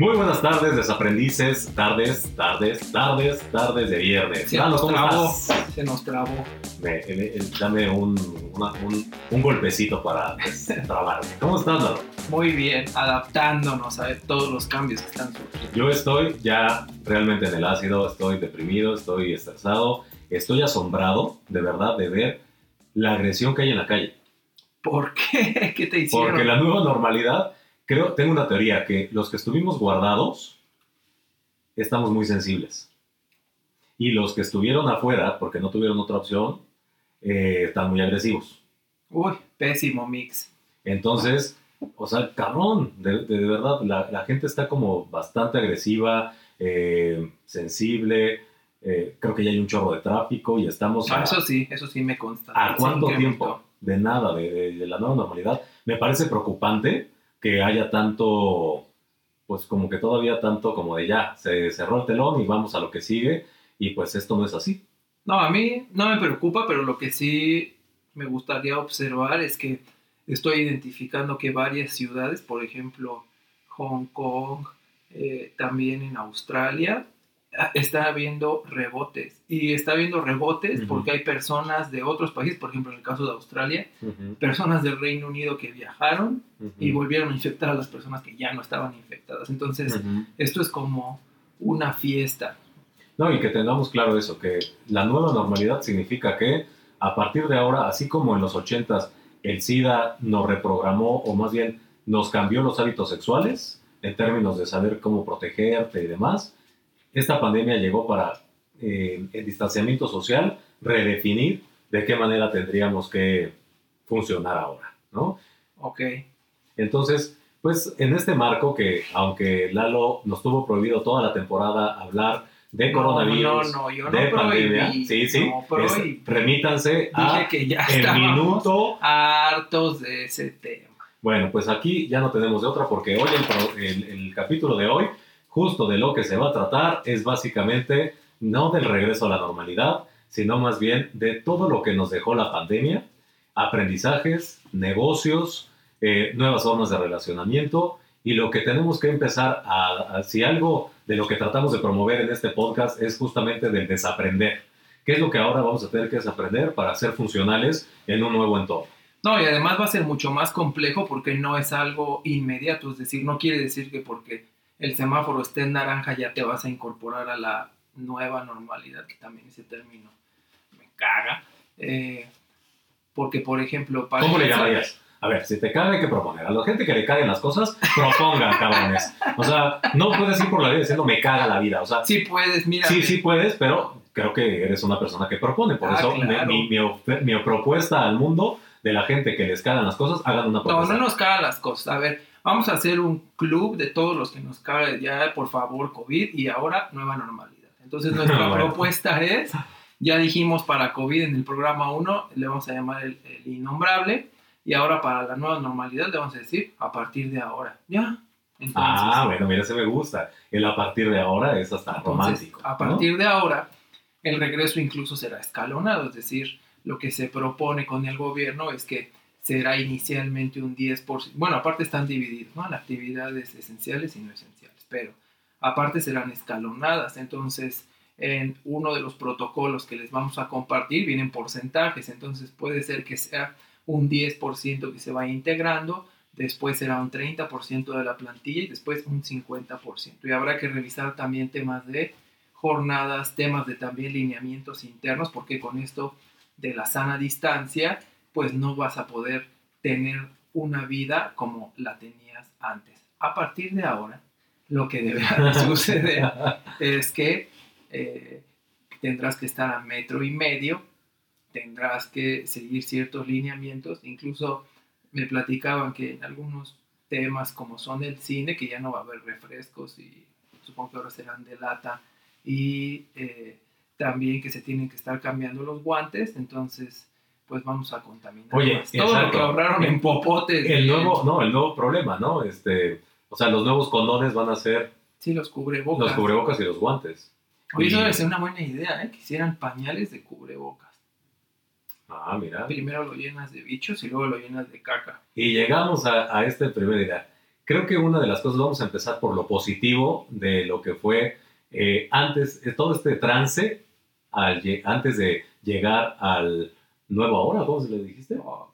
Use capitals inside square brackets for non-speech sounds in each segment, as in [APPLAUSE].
Muy buenas tardes, desaprendices, tardes, tardes, tardes, tardes de viernes. Se nos ¿cómo trabó, se nos trabó. Me- me- dame un, una- un, un golpecito para trabarme. ¿Cómo estás, Lalo? Muy bien, adaptándonos a todos los cambios que están surgiendo. Yo estoy ya realmente en el ácido, estoy deprimido, estoy estresado, estoy asombrado, de verdad, de ver la agresión que hay en la calle. ¿Por qué? [LAUGHS] ¿Qué te hicieron? Porque la nueva normalidad, creo, tengo una teoría, que los que estuvimos guardados estamos muy sensibles. Y los que estuvieron afuera, porque no tuvieron otra opción, eh, están muy agresivos. Uy, pésimo mix. Entonces, o sea, cabrón, de, de verdad, la, la gente está como bastante agresiva, eh, sensible, eh, creo que ya hay un chorro de tráfico y estamos... Ah, a- eso sí, eso sí me consta. ¿A cuánto tiempo? De nada, de- de la nueva normalidad. Me parece preocupante que haya tanto, pues como que todavía tanto como de ya, se cerró el telón y vamos a lo que sigue y pues esto no es así. No, a mí no me preocupa, pero lo que sí me gustaría observar es que estoy identificando que varias ciudades, por ejemplo, Hong Kong, eh, también en Australia, está habiendo rebotes. Y está habiendo rebotes porque hay personas de otros países, por ejemplo, en el caso de Australia, personas del Reino Unido que viajaron y volvieron a infectar a las personas que ya no estaban infectadas. Entonces, esto es como una fiesta. No, y que tengamos claro eso, que la nueva normalidad significa que a partir de ahora, así como en los 80s el SIDA nos reprogramó o más bien nos cambió los hábitos sexuales en términos de saber cómo protegerte y demás, esta pandemia llegó para, eh, en distanciamiento social, redefinir de qué manera tendríamos que funcionar ahora, ¿no? Ok. Entonces, pues en este marco que, aunque Lalo nos tuvo prohibido toda la temporada hablar de coronavirus, No, no, yo no de pandemia, prohibí. sí, sí, es- remítanse a Dije que ya el minuto. hartos de ese tema. Bueno, pues aquí ya no tenemos de otra porque hoy el, el- el capítulo de hoy, justo de lo que se va a tratar, es básicamente no del regreso a la normalidad, sino más bien de todo lo que nos dejó la pandemia, aprendizajes, negocios, eh, nuevas formas de relacionamiento y lo que tenemos que empezar a, a- si algo de lo que tratamos de promover en este podcast es justamente del desaprender. ¿Qué es lo que ahora vamos a tener que desaprender para ser funcionales en un nuevo entorno? No, y además va a ser mucho más complejo porque no es algo inmediato, es decir, no quiere decir que porque el semáforo esté en naranja ya te vas a incorporar a la nueva normalidad, que también ese término me caga. Eh, porque, por ejemplo, para ¿Cómo le llamarías? A ver, si te caga hay que proponer. A la gente que le caguen las cosas, propongan, cabrones. O sea, no puedes ir por la vida diciendo me caga la vida. O sea, Sí puedes, mira. sí, sí puedes, pero creo que eres una persona que propone. Por Ah, eso mi- claro. mi, mi propuesta al mundo de la gente que les cagan las cosas, hagan una No, propuesta. no nos cagan las cosas. A ver, vamos a hacer un club de todos los que nos caga ya, por favor, COVID y ahora nueva normalidad. Entonces, [LAUGHS] nuestra Bueno. propuesta es, ya dijimos para COVID en el programa 1, le vamos a llamar el, el innombrable, y ahora para la nueva normalidad le vamos a decir a partir de ahora. Ya. Entonces, Ah, bueno, mira, ese me gusta. El a partir de ahora es hasta entonces, romántico. a ¿no? partir de ahora, el regreso incluso será escalonado, es decir, lo que se propone con el gobierno es que será inicialmente un 10%, bueno, aparte están divididos, ¿no? En actividades esenciales y no esenciales, pero aparte serán escalonadas, entonces en uno de los protocolos que les vamos a compartir vienen porcentajes, entonces puede ser que sea un 10% que se vaya integrando, después será un 30% de la plantilla y después un 50%. Y habrá que revisar también temas de jornadas, temas de también lineamientos internos, porque con esto de la sana distancia, pues no vas a poder tener una vida como la tenías antes. A partir de ahora, lo que deberá de suceder es que eh, tendrás que estar a metro y medio, tendrás que seguir ciertos lineamientos, incluso me platicaban que en algunos temas como son el cine, que ya no va a haber refrescos y supongo que ahora serán de lata, y eh, también que se tienen que estar cambiando los guantes, entonces pues vamos a contaminar Oye, más. Todo lo que ahorraron en popotes. El nuevo, no, el nuevo problema, ¿no? Este, o sea, los nuevos condones van a ser Sí, los cubrebocas. los cubrebocas y los guantes. Oye, eso debe ser una buena idea, ¿eh? Que hicieran pañales de cubrebocas. Ah, mira. Primero lo llenas de bichos y luego lo llenas de caca. Y llegamos a, a esta primera idea. creo que una de las cosas, vamos a empezar por lo positivo de lo que fue eh, antes, eh, todo este trance, al, antes de llegar al nuevo ahora, ¿cómo se le dijiste? Ok.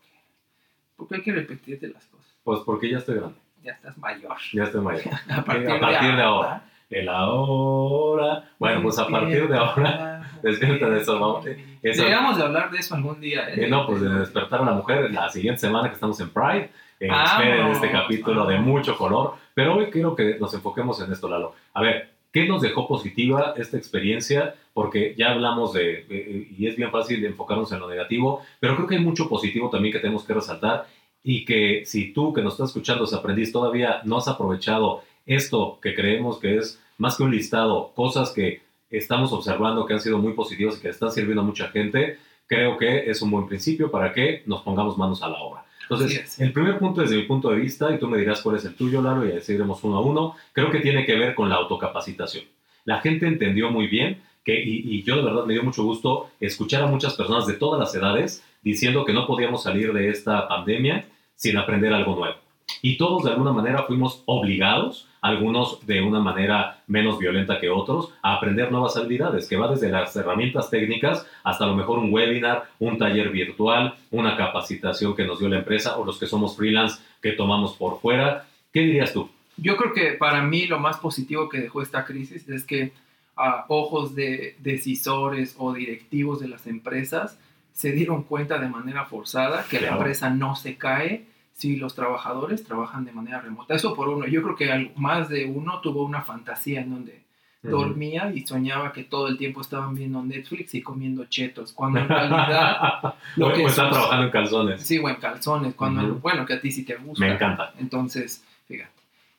Porque hay que repetirte las cosas. Pues porque ya estoy grande, Ya estás mayor. ya estoy mayor. [LAUGHS] A partir, a partir de ahora. El ahora, bueno, pues a partir de ahora, [LAUGHS] despierta de eso, vamos. Deberíamos de hablar de eso algún día. ¿eh? eh, no, pues de despertar a la mujer la siguiente semana que estamos en Pride. Eh, Ah, esperen no. este capítulo de Ah. mucho color, pero hoy quiero que nos enfoquemos en esto, Lalo. A ver, ¿qué nos dejó positiva esta experiencia? Porque ya hablamos de, eh, y es bien fácil de enfocarnos en lo negativo, pero creo que hay mucho positivo también que tenemos que resaltar y que si tú que nos estás escuchando, ese aprendiz, todavía no has aprovechado esto que creemos que es más que un listado, cosas que estamos observando que han sido muy positivas y que están sirviendo a mucha gente, creo que es un buen principio para que nos pongamos manos a la obra. Entonces, el primer punto desde mi punto de vista, y tú me dirás cuál es el tuyo, Lalo, y así iremos uno a uno, creo que tiene que ver con la autocapacitación. La gente entendió muy bien que, y, y yo de verdad me dio mucho gusto escuchar a muchas personas de todas las edades diciendo que no podíamos salir de esta pandemia sin aprender algo nuevo. Y todos de alguna manera fuimos obligados, algunos de una manera menos violenta que otros, a aprender nuevas habilidades, que va desde las herramientas técnicas hasta a lo mejor un webinar, un taller virtual, una capacitación que nos dio la empresa o los que somos freelance que tomamos por fuera. ¿Qué dirías tú? Yo creo que para mí lo más positivo que dejó esta crisis es que a ojos de decisores o directivos de las empresas se dieron cuenta de manera forzada que la empresa no se cae si los trabajadores trabajan de manera remota. Eso por uno. Yo creo que más de uno tuvo una fantasía en donde dormía y soñaba que todo el tiempo estaban viendo Netflix y comiendo chetos, cuando en realidad [LAUGHS] lo que o están trabajando en calzones. Sí, o en calzones, cuando, Ujú. bueno, que a ti sí te gusta. Me encanta. Entonces, fíjate.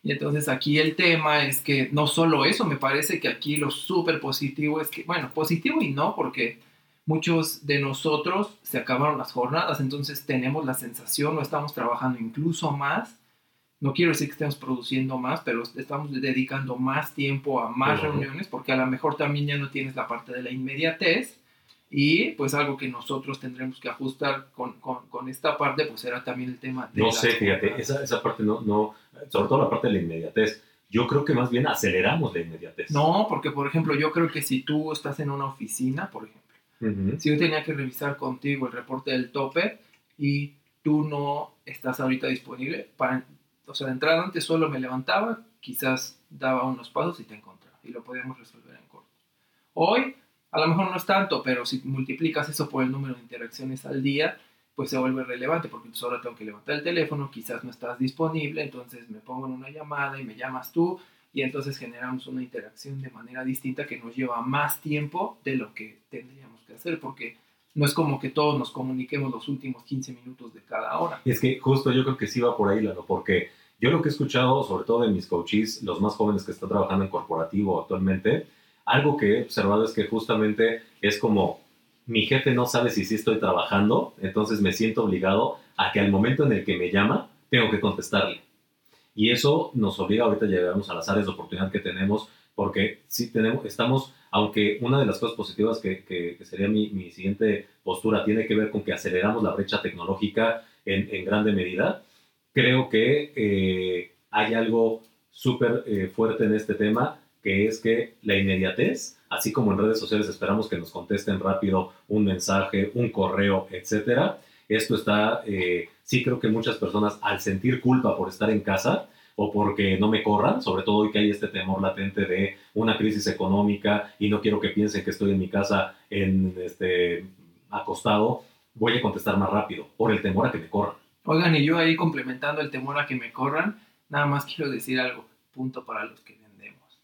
Y entonces aquí el tema es que no solo eso, me parece que aquí lo súper positivo es que, bueno, positivo y no, porque muchos de nosotros se acabaron las jornadas, entonces tenemos la sensación o estamos trabajando incluso más. No quiero decir que estemos produciendo más, pero estamos dedicando más tiempo a más reuniones, porque a lo mejor también ya no tienes la parte de la inmediatez. Y pues algo que nosotros tendremos que ajustar con, con, con esta parte, pues era también el tema de... No sé, fíjate, esa, esa parte no, no, sobre todo la parte de la inmediatez. Yo creo que más bien aceleramos la inmediatez. No, porque por ejemplo, yo creo que si tú estás en una oficina, por ejemplo, Si yo tenía que revisar contigo el reporte del tope y tú no estás ahorita disponible, para, o sea, de entrada antes solo me levantaba, quizás daba unos pasos y te encontraba y lo podíamos resolver en corto. Hoy, a lo mejor no es tanto, pero si multiplicas eso por el número de interacciones al día, pues se vuelve relevante porque entonces ahora tengo que levantar el teléfono, quizás no estás disponible, entonces me pongo en una llamada y me llamas tú y entonces generamos una interacción de manera distinta que nos lleva más tiempo de lo que tendríamos que hacer porque no es como que todos nos comuniquemos los últimos 15 minutos de cada hora. Y es que justo yo creo que sí va por ahí, Lalo, porque yo lo que he escuchado, sobre todo de mis coaches, los más jóvenes que están trabajando en corporativo actualmente, algo que he observado es que justamente es como mi jefe no sabe si sí estoy trabajando, entonces me siento obligado a que al momento en el que me llama, tengo que contestarle. Y eso nos obliga, ahorita llegamos a las áreas de oportunidad que tenemos, porque sí tenemos, estamos, aunque una de las cosas positivas que, que- sería mi, mi siguiente postura tiene que ver con que aceleramos la brecha tecnológica en, en grande medida, creo que eh, hay algo súper eh, fuerte en este tema, que es que la inmediatez, así como en redes sociales esperamos que nos contesten rápido un mensaje, un correo, etcétera, esto está, eh, sí creo que muchas personas al sentir culpa por estar en casa o porque no me corran, sobre todo hoy que hay este temor latente de una crisis económica y no quiero que piensen que estoy en mi casa en este acostado, voy a contestar más rápido por el temor a que me corran. Oigan, y yo ahí complementando el temor a que me corran, nada más quiero decir algo, punto para los que vendemos.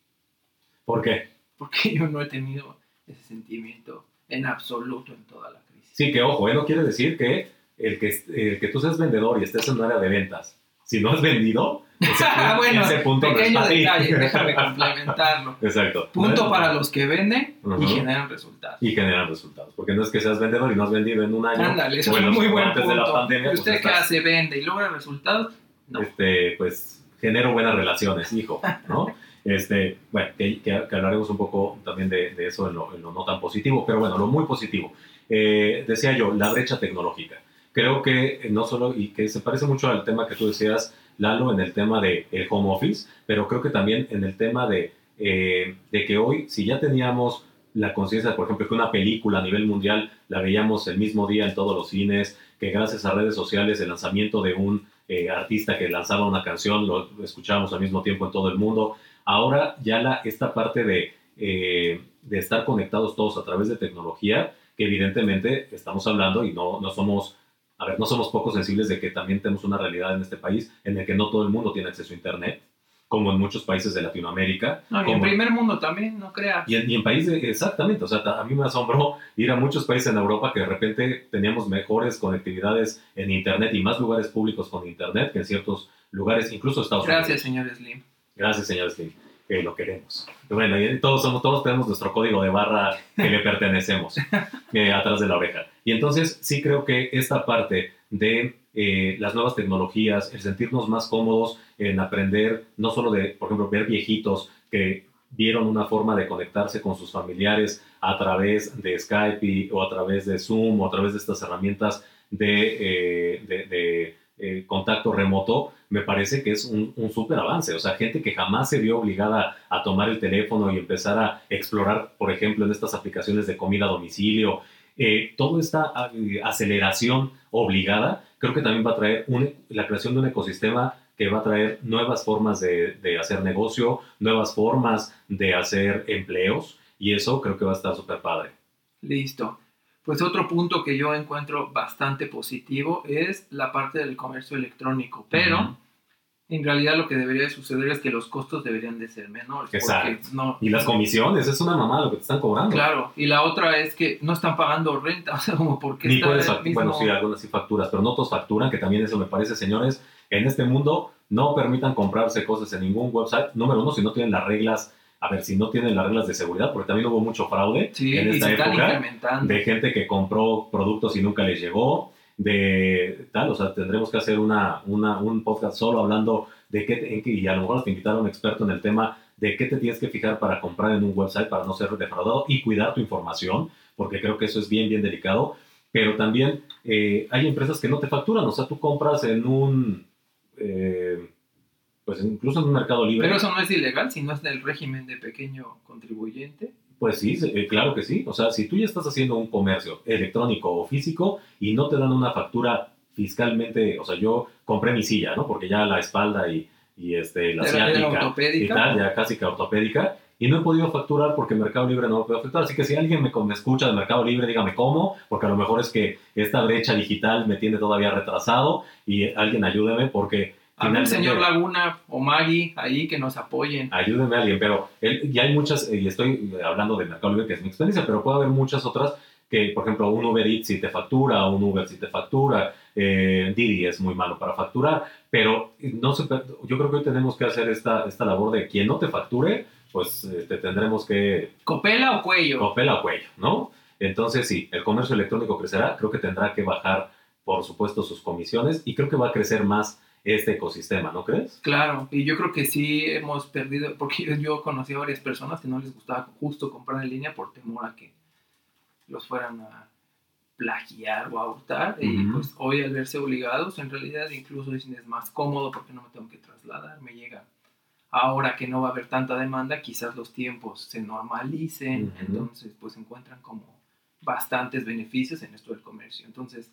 ¿Por qué? Porque [LAUGHS] yo no he tenido ese sentimiento en absoluto en toda la crisis. Sí, que ojo, ¿eh? no quiere decir que el que, el que tú seas vendedor y estés en un área de ventas, si no has vendido, ese, [LAUGHS] punto- bueno, ese punto no pequeño ti. detalle, déjame [LAUGHS] complementarlo. Exacto. Punto No, para los que venden y generan resultados. Y generan resultados, porque no es que seas vendedor y no has vendido en un año. Ándale, eso es un muy buen antes de la punto. pandemia, pues ¿Usted qué estás- hace? ¿Vende y logra resultados? No. este, pues genero buenas relaciones, hijo, ¿no? [LAUGHS] Este, bueno, que, que- que hablaremos un poco también de, de eso en lo, en lo no tan positivo, pero bueno, lo muy positivo. Eh, decía yo, la brecha tecnológica. creo que no solo, y que se parece mucho al tema que tú decías, Lalo, en el tema del el home office, pero creo que también en el tema de, eh, de que hoy, si ya teníamos la conciencia, por ejemplo, que una película a nivel mundial la veíamos el mismo día en todos los cines, que gracias a redes sociales el lanzamiento de un eh, artista que lanzaba una canción lo escuchábamos al mismo tiempo en todo el mundo. Ahora ya la, esta parte de, eh, de estar conectados todos a través de tecnología, que evidentemente estamos hablando y no, no somos a ver, no somos poco sensibles de que también tenemos una realidad en este país en el que no todo el mundo tiene acceso a Internet, como en muchos países de Latinoamérica. No, y como en primer mundo también, no creas. y en, y en países, exactamente, o sea, a mí me asombró ir a muchos países en Europa que de repente teníamos mejores conectividades en Internet y más lugares públicos con Internet que en ciertos lugares, incluso Estados Gracias, Unidos. señor Slim. Gracias, señor Slim, que lo queremos. Bueno, y todos, somos, todos tenemos nuestro código de barra que le pertenecemos [LAUGHS] eh, atrás de la oreja. Y entonces sí creo que esta parte de eh, las nuevas tecnologías, el sentirnos más cómodos en aprender, no solo de, por ejemplo, ver viejitos que vieron una forma de conectarse con sus familiares a través de Skype y- o a través de Zoom o a través de estas herramientas de, eh, de- de, eh, contacto remoto, me parece que es un, un súper avance. O sea, gente que jamás se vio obligada a tomar el teléfono y empezar a explorar, por ejemplo, en estas aplicaciones de comida a domicilio, eh, toda esta eh, aceleración obligada, creo que también va a traer un- la creación de un ecosistema que va a traer nuevas formas de, de hacer negocio, nuevas formas de hacer empleos, y eso creo que va a estar súper padre. Listo. Pues otro punto que yo encuentro bastante positivo es la parte del comercio electrónico, pero. En realidad lo que debería de suceder es que los costos deberían de ser menores. Exacto. No, Y las comisiones, es una mamada lo que te están cobrando. Claro, y la otra es que no están pagando renta, [LAUGHS] o sea, como porque Ni puedes, mismo- bueno, sí, algunas sí facturas, pero no todos facturan, que también eso me parece, señores, en este mundo no permitan comprarse cosas en ningún website. Número uno, si no tienen las reglas, a ver, si no tienen las reglas de seguridad, porque también hubo mucho fraude Sí, en esta época, de gente que compró productos y nunca les llegó, de tal, o sea, tendremos que hacer una, una, un podcast solo hablando de qué, en qué- y a lo mejor te invitar a un experto en el tema de qué te tienes que fijar para comprar en un website para no ser defraudado y cuidar tu información, porque creo que eso es bien, bien delicado. Pero también eh, hay empresas que no te facturan, o sea, tú compras en un, eh, pues incluso en un mercado libre. Pero eso no es ilegal, si no es del régimen de pequeño contribuyente. Pues sí, eh, claro que sí. O sea, si tú ya estás haciendo un comercio electrónico o físico y no te dan una factura fiscalmente, o sea, yo compré mi silla, ¿no? Porque ya la espalda y, y este, la ciática y tal, ya casi que ortopédica, y no he podido facturar porque Mercado Libre no me puede facturar. Así que si alguien me, me escucha de Mercado Libre, dígame cómo, porque a lo mejor es que esta brecha digital me tiene todavía retrasado y alguien ayúdeme porque A ver, finalmente- señor Laguna o Maggie, ahí que nos apoyen. ayúdenme a alguien, pero él- ya hay muchas, eh, y estoy hablando de Mercado Libre, que es mi experiencia, pero puede haber muchas otras que, por ejemplo, un Uber Eats si te factura, un Uber si te factura, eh, Didi es muy malo para facturar, pero no se, yo creo que hoy tenemos que hacer esta, esta labor de quien no te facture, pues eh, te tendremos que ¿Copela o cuello? copela o cuello, ¿no? Entonces sí, el comercio electrónico crecerá, creo que tendrá que bajar, por supuesto, sus comisiones y creo que va a crecer más este ecosistema, ¿no crees? Claro, y yo creo que sí hemos perdido, porque yo conocí a varias personas que no les gustaba justo comprar en línea por temor a que los fueran a plagiar o a hurtar, y Ujú. pues hoy al verse obligados, en realidad incluso dicen es más cómodo porque no me tengo que trasladar, me llega. Ahora que no va a haber tanta demanda, quizás los tiempos se normalicen, Ujú. entonces pues encuentran como bastantes beneficios en esto del comercio. Entonces,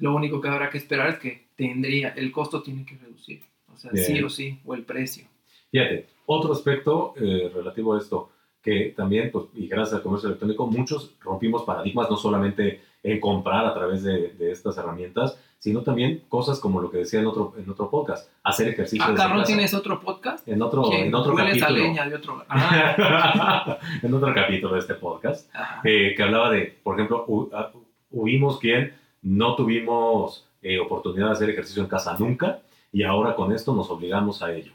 lo único que habrá que esperar es que tendría, el costo tiene que reducir, o sea, Bien. sí o sí, o el precio. Fíjate, otro aspecto eh, relativo a esto, que también, pues, y gracias al comercio electrónico, muchos rompimos paradigmas, no solamente en comprar a través de, de estas herramientas, sino también cosas como lo que decía en otro, en otro podcast, hacer ejercicio Ah, casa. ¿tienes otro podcast? En otro, en otro capítulo. leña de otro... Ah, [LAUGHS] en otro capítulo de este podcast, eh, que hablaba de, por ejemplo, hu- ah, hubimos quien no tuvimos eh, oportunidad de hacer ejercicio en casa nunca, y ahora con esto nos obligamos a ello,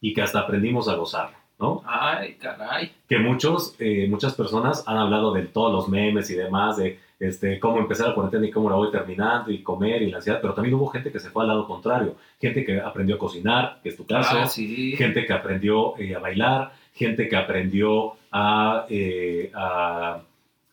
y que hasta aprendimos a gozarlo, ¿no? Ay, caray. que muchos, eh, muchas personas han hablado de todos los memes y demás, de este, cómo empezar la cuarentena y cómo la voy terminando y comer y la ansiedad, pero también hubo gente que se fue al lado contrario, gente que aprendió a cocinar, que es tu caso, Ah, sí. gente que aprendió eh, a bailar, gente que aprendió a, eh, a,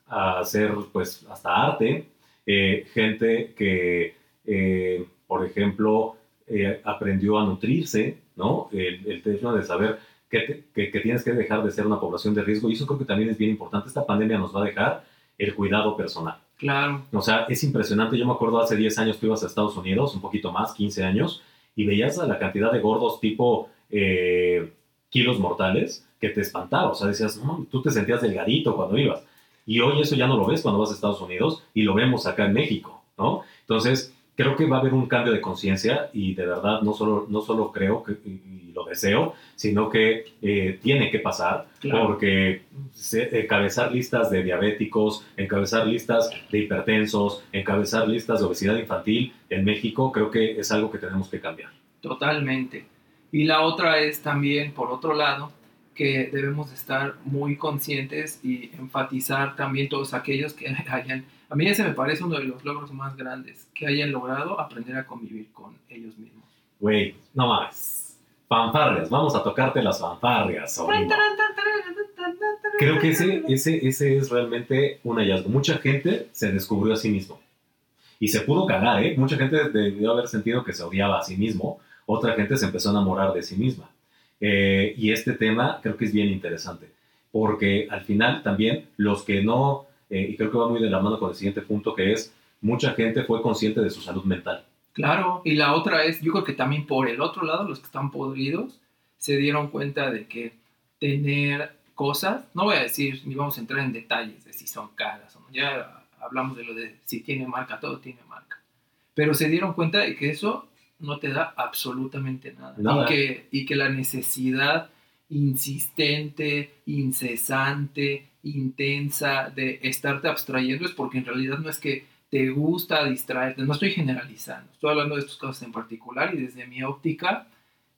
a hacer pues hasta arte, eh, gente que eh, por ejemplo, eh, aprendió a nutrirse, ¿no? El, el tema de saber que, te- que- que tienes que dejar de ser una población de riesgo y eso creo que también es bien importante. Esta pandemia nos va a dejar el cuidado personal. Claro, O sea, es impresionante. Yo me acuerdo hace 10 años tú ibas a Estados Unidos, un poquito más, 15 años, y veías a la cantidad de gordos tipo eh, kilos mortales que te espantaba. O sea, decías, no, tú te sentías delgadito cuando ibas. Y hoy eso ya no lo ves cuando vas a Estados Unidos y lo vemos acá en México, ¿no? Entonces, creo que va a haber un cambio de conciencia y de verdad no solo, no solo creo que, y lo deseo, sino que eh, tiene que pasar Claro. porque se- encabezar listas de diabéticos, encabezar listas de hipertensos, encabezar listas de obesidad infantil en México, creo que es algo que tenemos que cambiar. totalmente. Y la otra es también, por otro lado, que debemos estar muy conscientes y enfatizar también todos aquellos que [LAUGHS] hayan, a mí ese me parece uno de los logros más grandes, que hayan logrado aprender a convivir con ellos mismos. Güey, no más. Fanfarrias, vamos a tocarte las fanfarrias. Creo que ese, ese, ese es realmente un hallazgo. Mucha gente se descubrió a sí mismo. Y se pudo cagar, ¿eh? Mucha gente debió haber sentido que se odiaba a sí mismo. Otra gente se empezó a enamorar de sí misma. Eh, y este tema creo que es bien interesante. Porque al final también los que no, eh, y creo que va muy de la mano con el siguiente punto, que es mucha gente fue consciente de su salud mental. Claro, y la otra es, yo creo que también por el otro lado, los que están podridos se dieron cuenta de que tener cosas, no voy a decir ni vamos a entrar en detalles de si son caras o no, ya hablamos de lo de si tiene marca, todo tiene marca, pero se dieron cuenta de que eso no te da absolutamente nada, Nada. Y, que, y que la necesidad insistente, incesante, intensa de estarte abstrayendo es porque en realidad no es que te gusta distraerte, no estoy generalizando, estoy hablando de estos casos en particular y desde mi óptica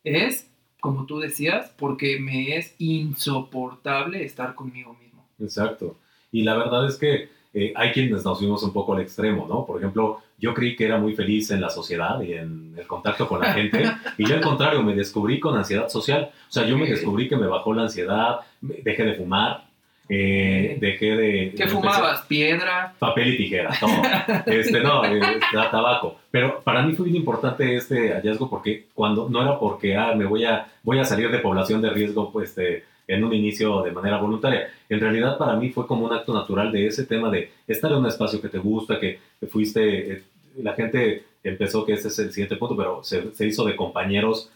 es, como tú decías, porque me es insoportable estar conmigo mismo. Exacto. Y la verdad es que eh, hay quienes nos fuimos un poco al extremo, ¿no? Por ejemplo, yo creí que era muy feliz en la sociedad y en el contacto con la gente, y yo al contrario, me descubrí con ansiedad social. O sea, yo me descubrí que me bajó la ansiedad, dejé de fumar, eh, dejé de... ¿Qué fumabas? ¿Piedra? Papel y tijera, todo. [LAUGHS] Este, no, eh, ta- tabaco. Pero para mí fue bien importante este hallazgo porque cuando no era porque ah, me voy a, voy a salir de población de riesgo pues, este, en un inicio de manera voluntaria. En realidad para mí fue como un acto natural de ese tema de estar en un espacio que te gusta, que, que fuiste, eh, la gente empezó, que ese es el siguiente punto, pero se, se hizo de compañeros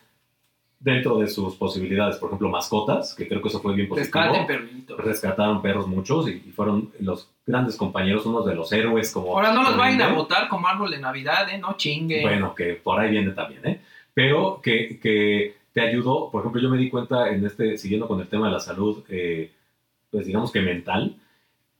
dentro de sus posibilidades. Por ejemplo, mascotas, que creo que eso fue bien positivo Rescaten perrito. rescataron perros muchos y, y fueron los grandes compañeros, unos de los héroes como... Ahora no los vayan a votar como árbol de Navidad, ¿eh? No chinguen. Bueno, que por ahí viene también, ¿eh? Pero que, que te ayudó, por ejemplo, yo me di cuenta en este, siguiendo con el tema de la salud, eh, pues digamos que mental,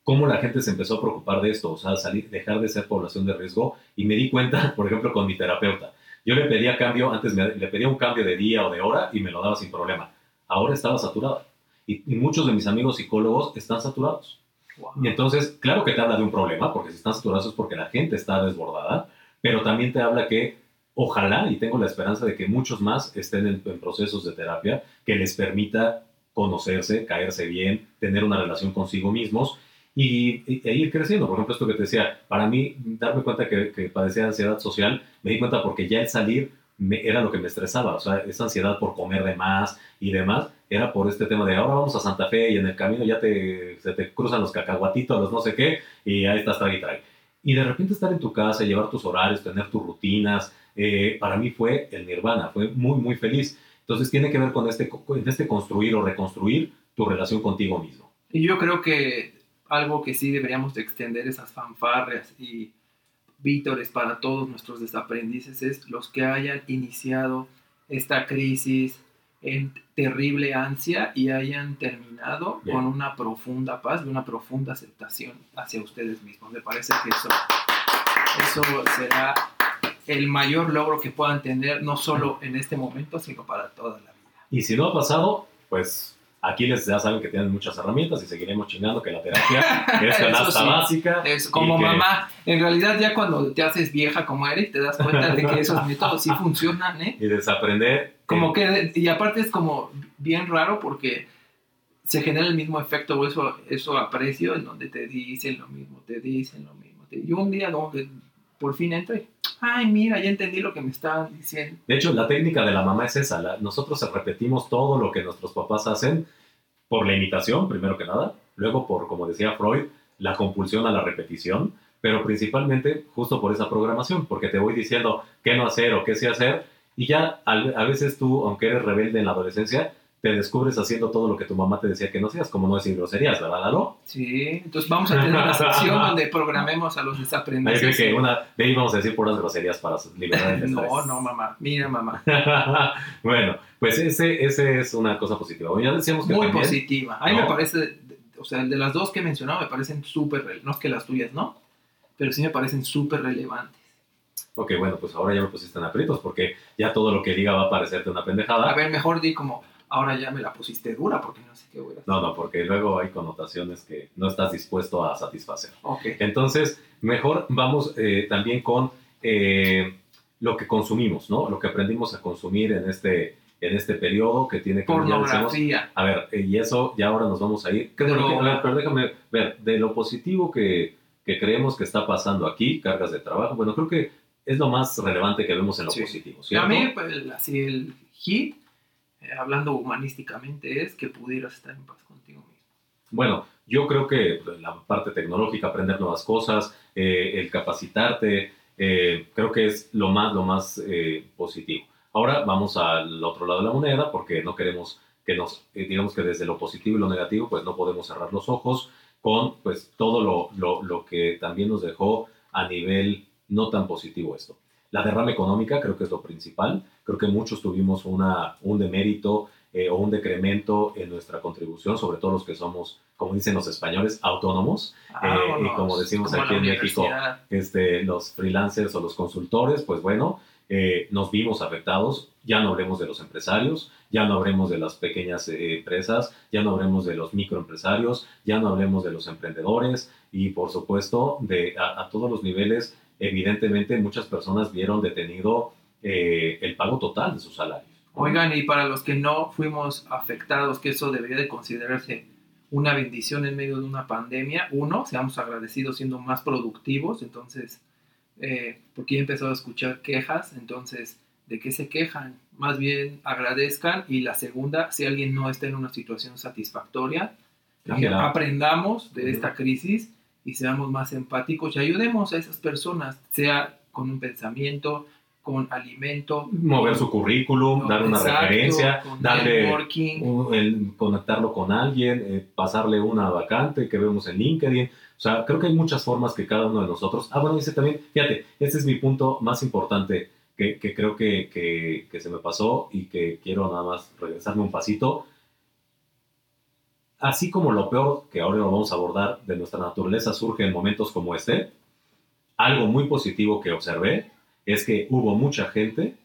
cómo la gente se empezó a preocupar de esto, o sea, salir, dejar de ser población de riesgo y me di cuenta, [LAUGHS] por ejemplo, con mi terapeuta. Yo le pedía cambio, antes me- le pedía un cambio de día o de hora y me lo daba sin problema. Ahora estaba saturada. Y, y muchos de mis amigos psicólogos están saturados. Wow. Y entonces, claro que te habla de un problema, porque si están saturados es porque la gente está desbordada, pero también te habla que ojalá, y tengo la esperanza de que muchos más estén en, en procesos de terapia que les permita conocerse, caerse bien, tener una relación consigo mismos y, y- e ir creciendo. Por ejemplo, esto que te decía, para mí, darme cuenta que, que padecía de ansiedad social, me di cuenta porque ya el salir me- era lo que me estresaba, o sea, esa ansiedad por comer de más y demás, era por este tema de ahora vamos a Santa Fe y en el camino ya te, se te cruzan los cacahuatitos, los no sé qué, y ahí estás, trae y. Y de repente estar en tu casa, llevar tus horarios, tener tus rutinas, eh, para mí fue el nirvana, fue muy, muy feliz. Entonces tiene que ver con este, con este construir o reconstruir tu relación contigo mismo. Y yo creo que algo que sí deberíamos de extender esas fanfarrias y vítores para todos nuestros desaprendices es los que hayan iniciado esta crisis en terrible ansia y hayan terminado Bien. con una profunda paz y una profunda aceptación hacia ustedes mismos. Me parece que eso, eso será el mayor logro que puedan tener, no solo en este momento, sino para toda la vida. Y si no ha pasado, pues aquí les ya saben que tienen muchas herramientas y seguiremos chingando que la terapia [LAUGHS] es canasta sí. básica. Como que- mamá, en realidad ya cuando te haces vieja como eres, te das cuenta de que esos métodos sí funcionan, ¿eh? Y desaprender. Como que, y aparte es como bien raro porque se genera el mismo efecto o eso, eso aprecio en donde te dicen lo mismo, te dicen lo mismo. te- y un día que por fin entré. Ay, mira, ya entendí lo que me estaban diciendo. De hecho, la técnica de la mamá es esa. la- nosotros repetimos todo lo que nuestros papás hacen por la imitación, primero que nada. Luego por, como decía Freud, la compulsión a la repetición. Pero principalmente justo por esa programación, porque te voy diciendo qué no hacer o qué sí hacer. Y ya a veces tú, aunque eres rebelde en la adolescencia, te descubres haciendo todo lo que tu mamá te decía que no hacías, como no decir groserías, ¿verdad, Lalo? Sí, entonces vamos a tener una sección [LAUGHS] donde programemos a los Yo creo que una, de ahí vamos a decir puras groserías para liberar el [LAUGHS] estrés. No, no, mamá. Mira, mamá. [LAUGHS] bueno, pues ese, ese es una cosa positiva. Bueno, ya decíamos que Muy también, positiva. A mí No. me parece, o sea, de las dos que he mencionado me parecen súper, no es que las tuyas no, pero sí me parecen súper relevantes. Ok, bueno, pues ahora ya me pusiste en aprietos porque ya todo lo que diga va a parecerte una pendejada. A ver, mejor di como, ahora ya me la pusiste dura porque no sé qué voy a hacer. No, no, porque luego hay connotaciones que no estás dispuesto a satisfacer. Ok. Entonces, mejor vamos eh, también con eh, lo que consumimos, ¿no? Lo que aprendimos a consumir en este, en este periodo que tiene que Pornografía. A ver, eh, y eso ya ahora nos vamos a ir. ¿Qué- Droga. bueno, que- a ver, pero déjame ver, de lo positivo que, que creemos que está pasando aquí, cargas de trabajo, bueno, creo que es lo más relevante que vemos en lo Sí. positivo, ¿cierto? A mí, pues, así el hit, eh, hablando humanísticamente, es que pudieras estar en paz contigo mismo. Bueno, yo creo que la parte tecnológica, aprender nuevas cosas, eh, el capacitarte, eh, creo que es lo más, lo más positivo. Ahora vamos al otro lado de la moneda porque no queremos que nos, digamos que desde lo positivo y lo negativo, pues no podemos cerrar los ojos con pues todo lo, lo, lo que también nos dejó a nivel no tan positivo esto. La derrama económica creo que es lo principal. Creo que muchos tuvimos una, un demérito eh, o un decremento en nuestra contribución, sobre todo los que somos, como dicen los españoles, autónomos, Vámonos, y como decimos como aquí en México, este, los freelancers o los consultores, pues bueno, eh, nos vimos afectados. Ya no hablemos de los empresarios, ya no hablemos de las pequeñas eh, empresas, ya no hablemos de los microempresarios, ya no hablemos de los emprendedores y por supuesto de a, a todos los niveles, evidentemente muchas personas vieron detenido eh, el pago total de sus salarios. Oigan, y para los que no fuimos afectados, que eso debería de considerarse una bendición en medio de una pandemia, uno, seamos agradecidos siendo más productivos, entonces, eh, porque he empezado a escuchar quejas, entonces, ¿de qué se quejan? Más bien agradezcan y la segunda, si alguien no está en una situación satisfactoria, aprendamos de esta crisis y seamos más empáticos y ayudemos a esas personas, sea con un pensamiento, con alimento, Mover con- su currículum, dar una Exacto, referencia, darle networking. un- el conectarlo con alguien, eh, pasarle una vacante que vemos en LinkedIn. O sea, creo que hay muchas formas que cada uno de nosotros. Ah, bueno, dice también, fíjate, este es mi punto más importante que, que creo que, que, que se me pasó y que quiero nada más regresarme un pasito. Así como lo peor que ahora lo vamos a abordar de nuestra naturaleza surge en momentos como este, algo muy positivo que observé es que hubo mucha gente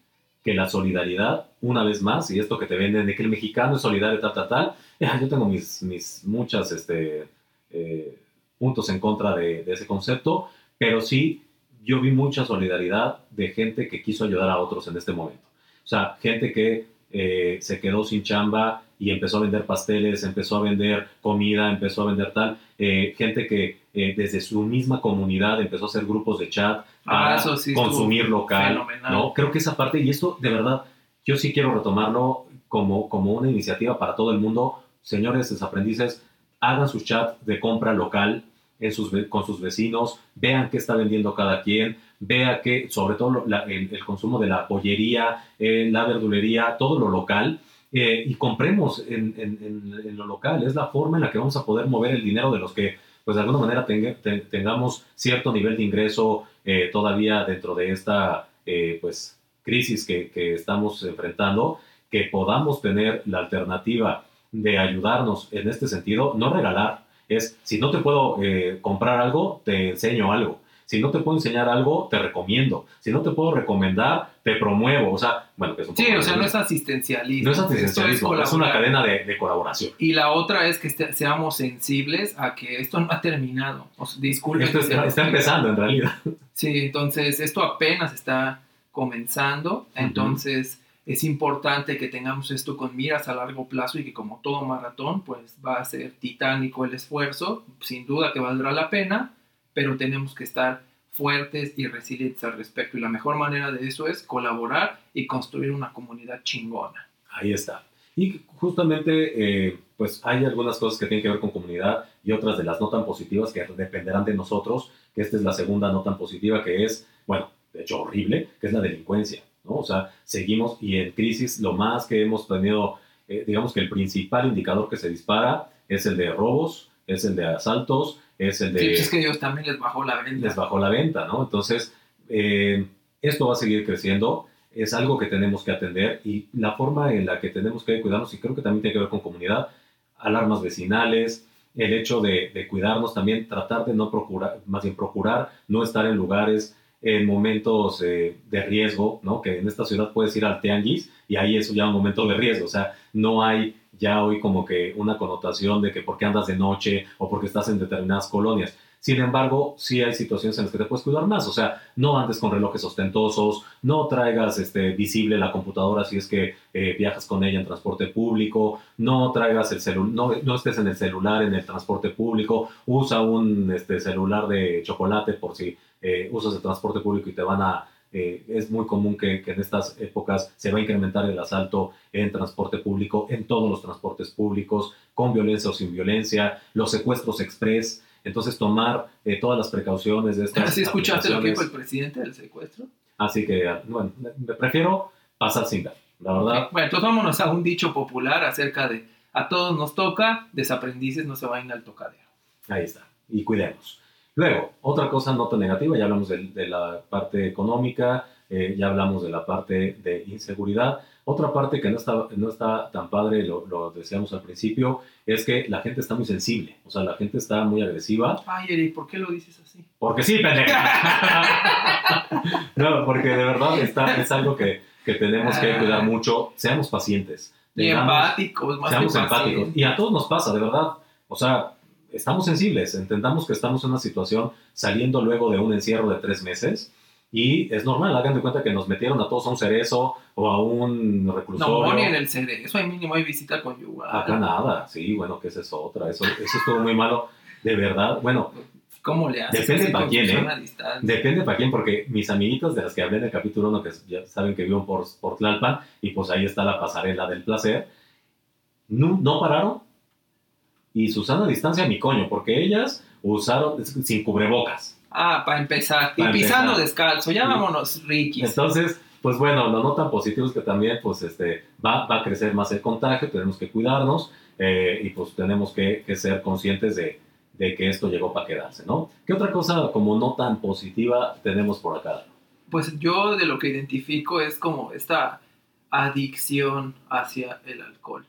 que la solidaridad, una vez más, y esto que te venden de que el mexicano es solidario, tal, tal, tal, ya, [LAUGHS] yo tengo mis, mis muchas este, eh, puntos en contra de, de ese concepto, pero sí, yo vi mucha solidaridad de gente que quiso ayudar a otros en este momento. O sea, gente que eh, se quedó sin chamba y empezó a vender pasteles, empezó a vender comida, empezó a vender tal, eh, gente que eh, desde su misma comunidad empezó a hacer grupos de chat para Ah, eso sí consumir local, fenomenal. ¿no? Creo que esa parte, y esto de verdad, yo sí quiero retomarlo como, como una iniciativa para todo el mundo. Señores desaprendices, hagan sus chats de compra local en sus, con sus vecinos, vean qué está vendiendo cada quien, vea que, sobre todo el, consumo de la pollería, eh, la verdulería, todo lo local, eh, y compremos en, lo local. Es la forma en la que vamos a poder mover el dinero de los que, pues de alguna manera, tenga- te- tengamos cierto nivel de ingreso eh, todavía dentro de esta, pues, crisis que, que estamos enfrentando, que podamos tener la alternativa de ayudarnos en este sentido, no regalar, es si no te puedo eh, comprar algo, te enseño algo. Si no te puedo enseñar algo, te recomiendo. Si no te puedo recomendar, te promuevo. O sea, bueno, que es un Sí, o sea, no es asistencialismo. no es asistencialismo, es, una cadena de, de colaboración. Y la otra es que este- seamos sensibles a que esto no ha terminado. O sea, disculpen. Esto que está, está empezando en realidad. Sí, entonces esto apenas está comenzando. Entonces es importante que tengamos esto con miras a largo plazo y que como todo maratón, pues va a ser titánico el esfuerzo. Sin duda que valdrá la pena, pero tenemos que estar fuertes y resilientes al respecto. Y la mejor manera de eso es colaborar y construir una comunidad chingona. Ahí está. Y justamente, eh, pues hay algunas cosas que tienen que ver con comunidad y otras de las no tan positivas que dependerán de nosotros, que esta es la segunda no tan positiva, que es, bueno, de hecho horrible, que es la delincuencia, ¿no? O sea, seguimos y en crisis lo más que hemos tenido, eh, digamos que el principal indicador que se dispara es el de robos, es el de asaltos, es el de... Sí, pues es que ellos también les bajó la venta. Les bajó la venta, ¿no? Entonces, eh, esto va a seguir creciendo es algo que tenemos que atender y la forma en la que tenemos que cuidarnos, y creo que también tiene que ver con comunidad, alarmas vecinales, el hecho de, cuidarnos también, tratar de no procurar, más bien procurar no estar en lugares, en momentos eh, de riesgo, ¿no? Que en esta ciudad puedes ir al tianguis y ahí es ya un momento de riesgo, o sea, no hay ya hoy como que una connotación de que porque andas de noche o porque estás en determinadas colonias. Sin embargo, sí hay situaciones en las que te puedes cuidar más. O sea, no andes con relojes ostentosos, no traigas este, visible la computadora si es que eh, viajas con ella en transporte público, no traigas el celular, no, no, estés en el celular en el transporte público, usa un este, celular de chocolate por si eh, usas el transporte público y te van a eh, es muy común que, que, en estas épocas se va a incrementar el asalto en transporte público, en todos los transportes públicos, con violencia o sin violencia, los secuestros express. Entonces, tomar eh, todas las precauciones de estas. ¿Sí escuchaste lo que dijo el presidente del secuestro? Así que, bueno, me prefiero pasar sin ver, la verdad. Bueno, entonces vámonos a un dicho popular acerca de a todos nos toca, desaprendices no se vayan al tocadero. Ahí está, y cuidemos. Luego, otra cosa no tan negativa, ya hablamos de, la parte económica, eh, ya hablamos de la parte de inseguridad. Otra parte que no está, no está tan padre, lo, lo, decíamos al principio, es que la gente está muy sensible. O sea, la gente está muy agresiva. Ay, Eric, ¿por qué lo dices así? Porque sí, pendeja. [LAUGHS] no, porque de verdad está, es algo que, que tenemos que cuidar ah. mucho. Seamos pacientes. y empáticos, más Seamos empáticos. Y a todos nos pasa, de verdad. O sea, estamos sensibles. Entendamos que estamos en una situación saliendo luego de un encierro de tres meses y es normal, hagan de cuenta que nos metieron a todos a un cerezo o a un reclusorio. No, ni en el cerezo, hay mínimo hay visita conyugal. Acá nada, sí, bueno, que esa es otra, eso, eso estuvo muy malo, de verdad, bueno. ¿Cómo le haces? Depende para quién, ¿eh? Depende para quién, porque mis amiguitos de las que hablé en el capítulo 1, que ya saben que vivo por, por Tlalpan, y pues ahí está la pasarela del placer, no, no pararon. Y Susana a distancia, mi coño, porque ellas usaron sin cubrebocas. Ah, para empezar. y pisando descalzo, ya vámonos, Ricky. Entonces, pues bueno, lo no tan positivo es que también pues este, va, va a crecer más el contagio, tenemos que cuidarnos eh, y pues tenemos que, que ser conscientes de, de, que esto llegó para quedarse, ¿no? ¿Qué otra cosa como no tan positiva tenemos por acá? Pues yo de lo que identifico es como esta adicción hacia el alcohol.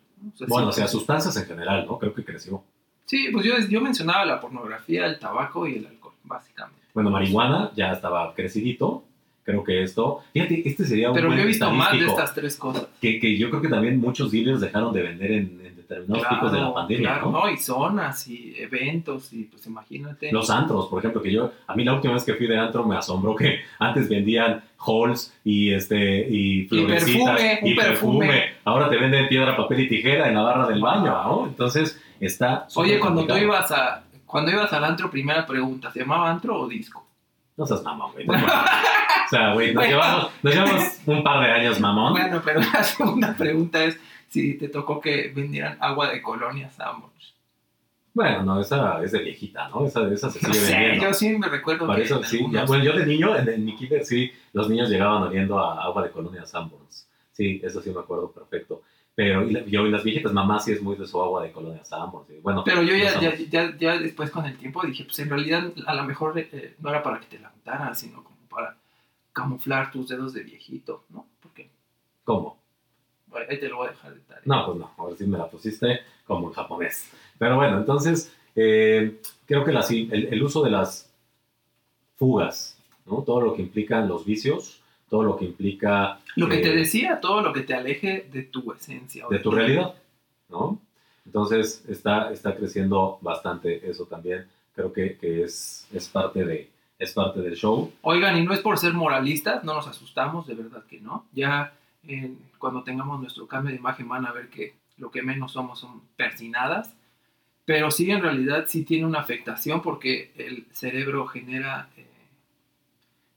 Bueno, hacia sustancias en general, ¿no? Creo que creció. Sí, pues yo, yo mencionaba la pornografía, el tabaco y el alcohol básicamente. Bueno, marihuana ya estaba crecidito. Creo que esto. Fíjate, este sería un. Pero yo he visto más de estas tres cosas. Que, que, yo creo que también muchos dealers dejaron de vender en, picos de la pandemia. Claro, ¿no? Y zonas y eventos, y pues imagínate. Los antros, por ejemplo, que yo. A mí la última vez que fui de antro me asombró que [LAUGHS] antes vendían halls y este y florecitas y perfume, Ahora te venden piedra, papel y tijera en la barra del baño, ¿no? Entonces está. Oye, cuando tú ibas a cuando ibas al antro, primera pregunta, ¿se llamaba antro o disco? No seas mamón, güey. o sea, güey, [LAUGHS] nos, llevamos, un par de años mamón. Bueno, pero la segunda pregunta es si te tocó que vendieran agua de colonia Sambors. Bueno, no, esa es de viejita, ¿no? Esa, esa se sigue [LAUGHS] vendiendo. yo sí me recuerdo Para eso, sí, bueno, yo de niño, en, mi kinder, sí, los niños llegaban oliendo a agua de colonia Sanborns. Sí, eso sí me acuerdo perfecto. Pero yo y las viejitas, mamá sí es muy de su agua de colonia Sambors. Bueno, pero yo ya, ya, ya, ya, después con el tiempo dije, pues en realidad a lo mejor eh, no era para que te la untaran, sino como para camuflar tus dedos de viejito, ¿no? Porque... ¿Cómo? Ahí te lo voy a dejar de tarea. No, pues no, ahora sí me la pusiste como en japonés. Pero bueno, entonces eh, creo que la, el, el uso de las fugas, ¿no? Todo lo que implican los vicios, todo lo que implica... Lo que te eh, decía, todo lo que te aleje de tu esencia. De tu realidad, ¿no? Entonces está, está creciendo bastante eso también. Creo que, que es, es, parte de, es parte del show. Oigan, y no es por ser moralistas, no nos asustamos, de verdad que no. Ya cuando tengamos nuestro cambio de imagen van a ver que lo que menos somos son persinadas, pero sí en realidad sí tiene una afectación porque el cerebro genera